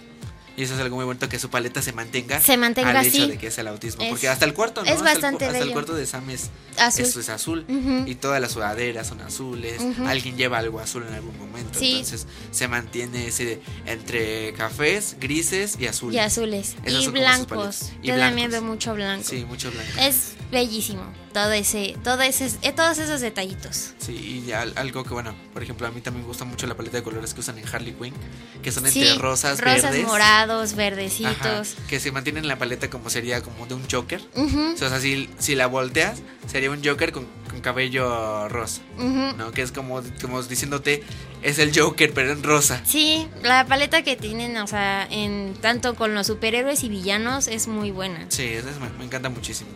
Y eso es algo muy bonito que su paleta se mantenga, Se mantenga al hecho así. de que es el autismo. Es- porque hasta el cuarto, ¿no? es Hasta el cu- bastante hasta, el bello. cuarto de Sam es Azul. Es azul. Ujú. Y todas las sudaderas son azules. Ujú. Alguien lleva algo azul en algún momento. Sí. Entonces se mantiene ese entre cafés, grises y azules. Y azules. Esas y blancos. Y Yo también veo mucho blanco. Sí, mucho blanco. Es bellísimo. Todo ese, todo ese, eh, todos esos detallitos. Sí, y al- algo que, bueno, por ejemplo, a mí también me gusta mucho la paleta de colores que usan en Harley Quinn, que son entre Sí, rosas, rosas verdes. morados, Ajá, verdecitos. que se mantienen en la paleta como sería como de un Joker. O sea, si, si la volteas, sería un Joker con, con cabello rosa. ¿No? Que es como, como diciéndote, es el Joker, pero en rosa. Sí, la paleta que tienen, o sea, en tanto con los superhéroes y villanos es muy buena. Sí, eso es- me, me encanta muchísimo.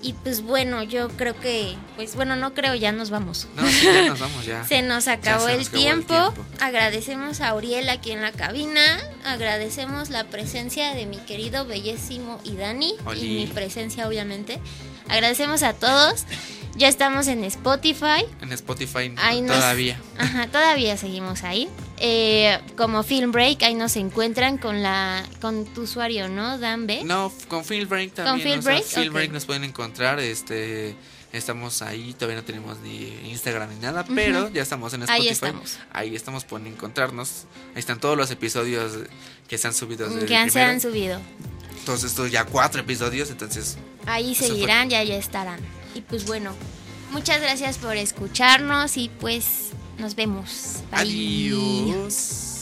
Y pues bueno, yo creo que, pues bueno, no creo, ya nos vamos. No, sí, ya nos vamos *laughs* ya. Se nos acabó, se el, tiempo. Agradecemos a Auriel aquí en la cabina. Agradecemos la presencia de mi querido bellísimo y Dani. Oli. Y mi presencia, obviamente. Agradecemos a todos. Ya estamos en Spotify. En Spotify Ahí nos- todavía. Ajá, todavía seguimos ahí. Eh, como Film Break, ahí nos encuentran con la con tu usuario, ¿no? Dan B. No, con Field Break también. ¿Con Field o sea, Break? Ok. Break nos pueden encontrar. Este, estamos ahí, todavía no tenemos ni Instagram ni nada, pero ya estamos en Spotify. Ahí estamos. Ahí estamos por encontrarnos. Ahí están todos los episodios que se han subido desde que el se han subido. Todos estos ya cuatro episodios, entonces Ahí fue- seguirán, ya ya estarán. Y pues bueno, muchas gracias por escucharnos y pues nos vemos. Adiós.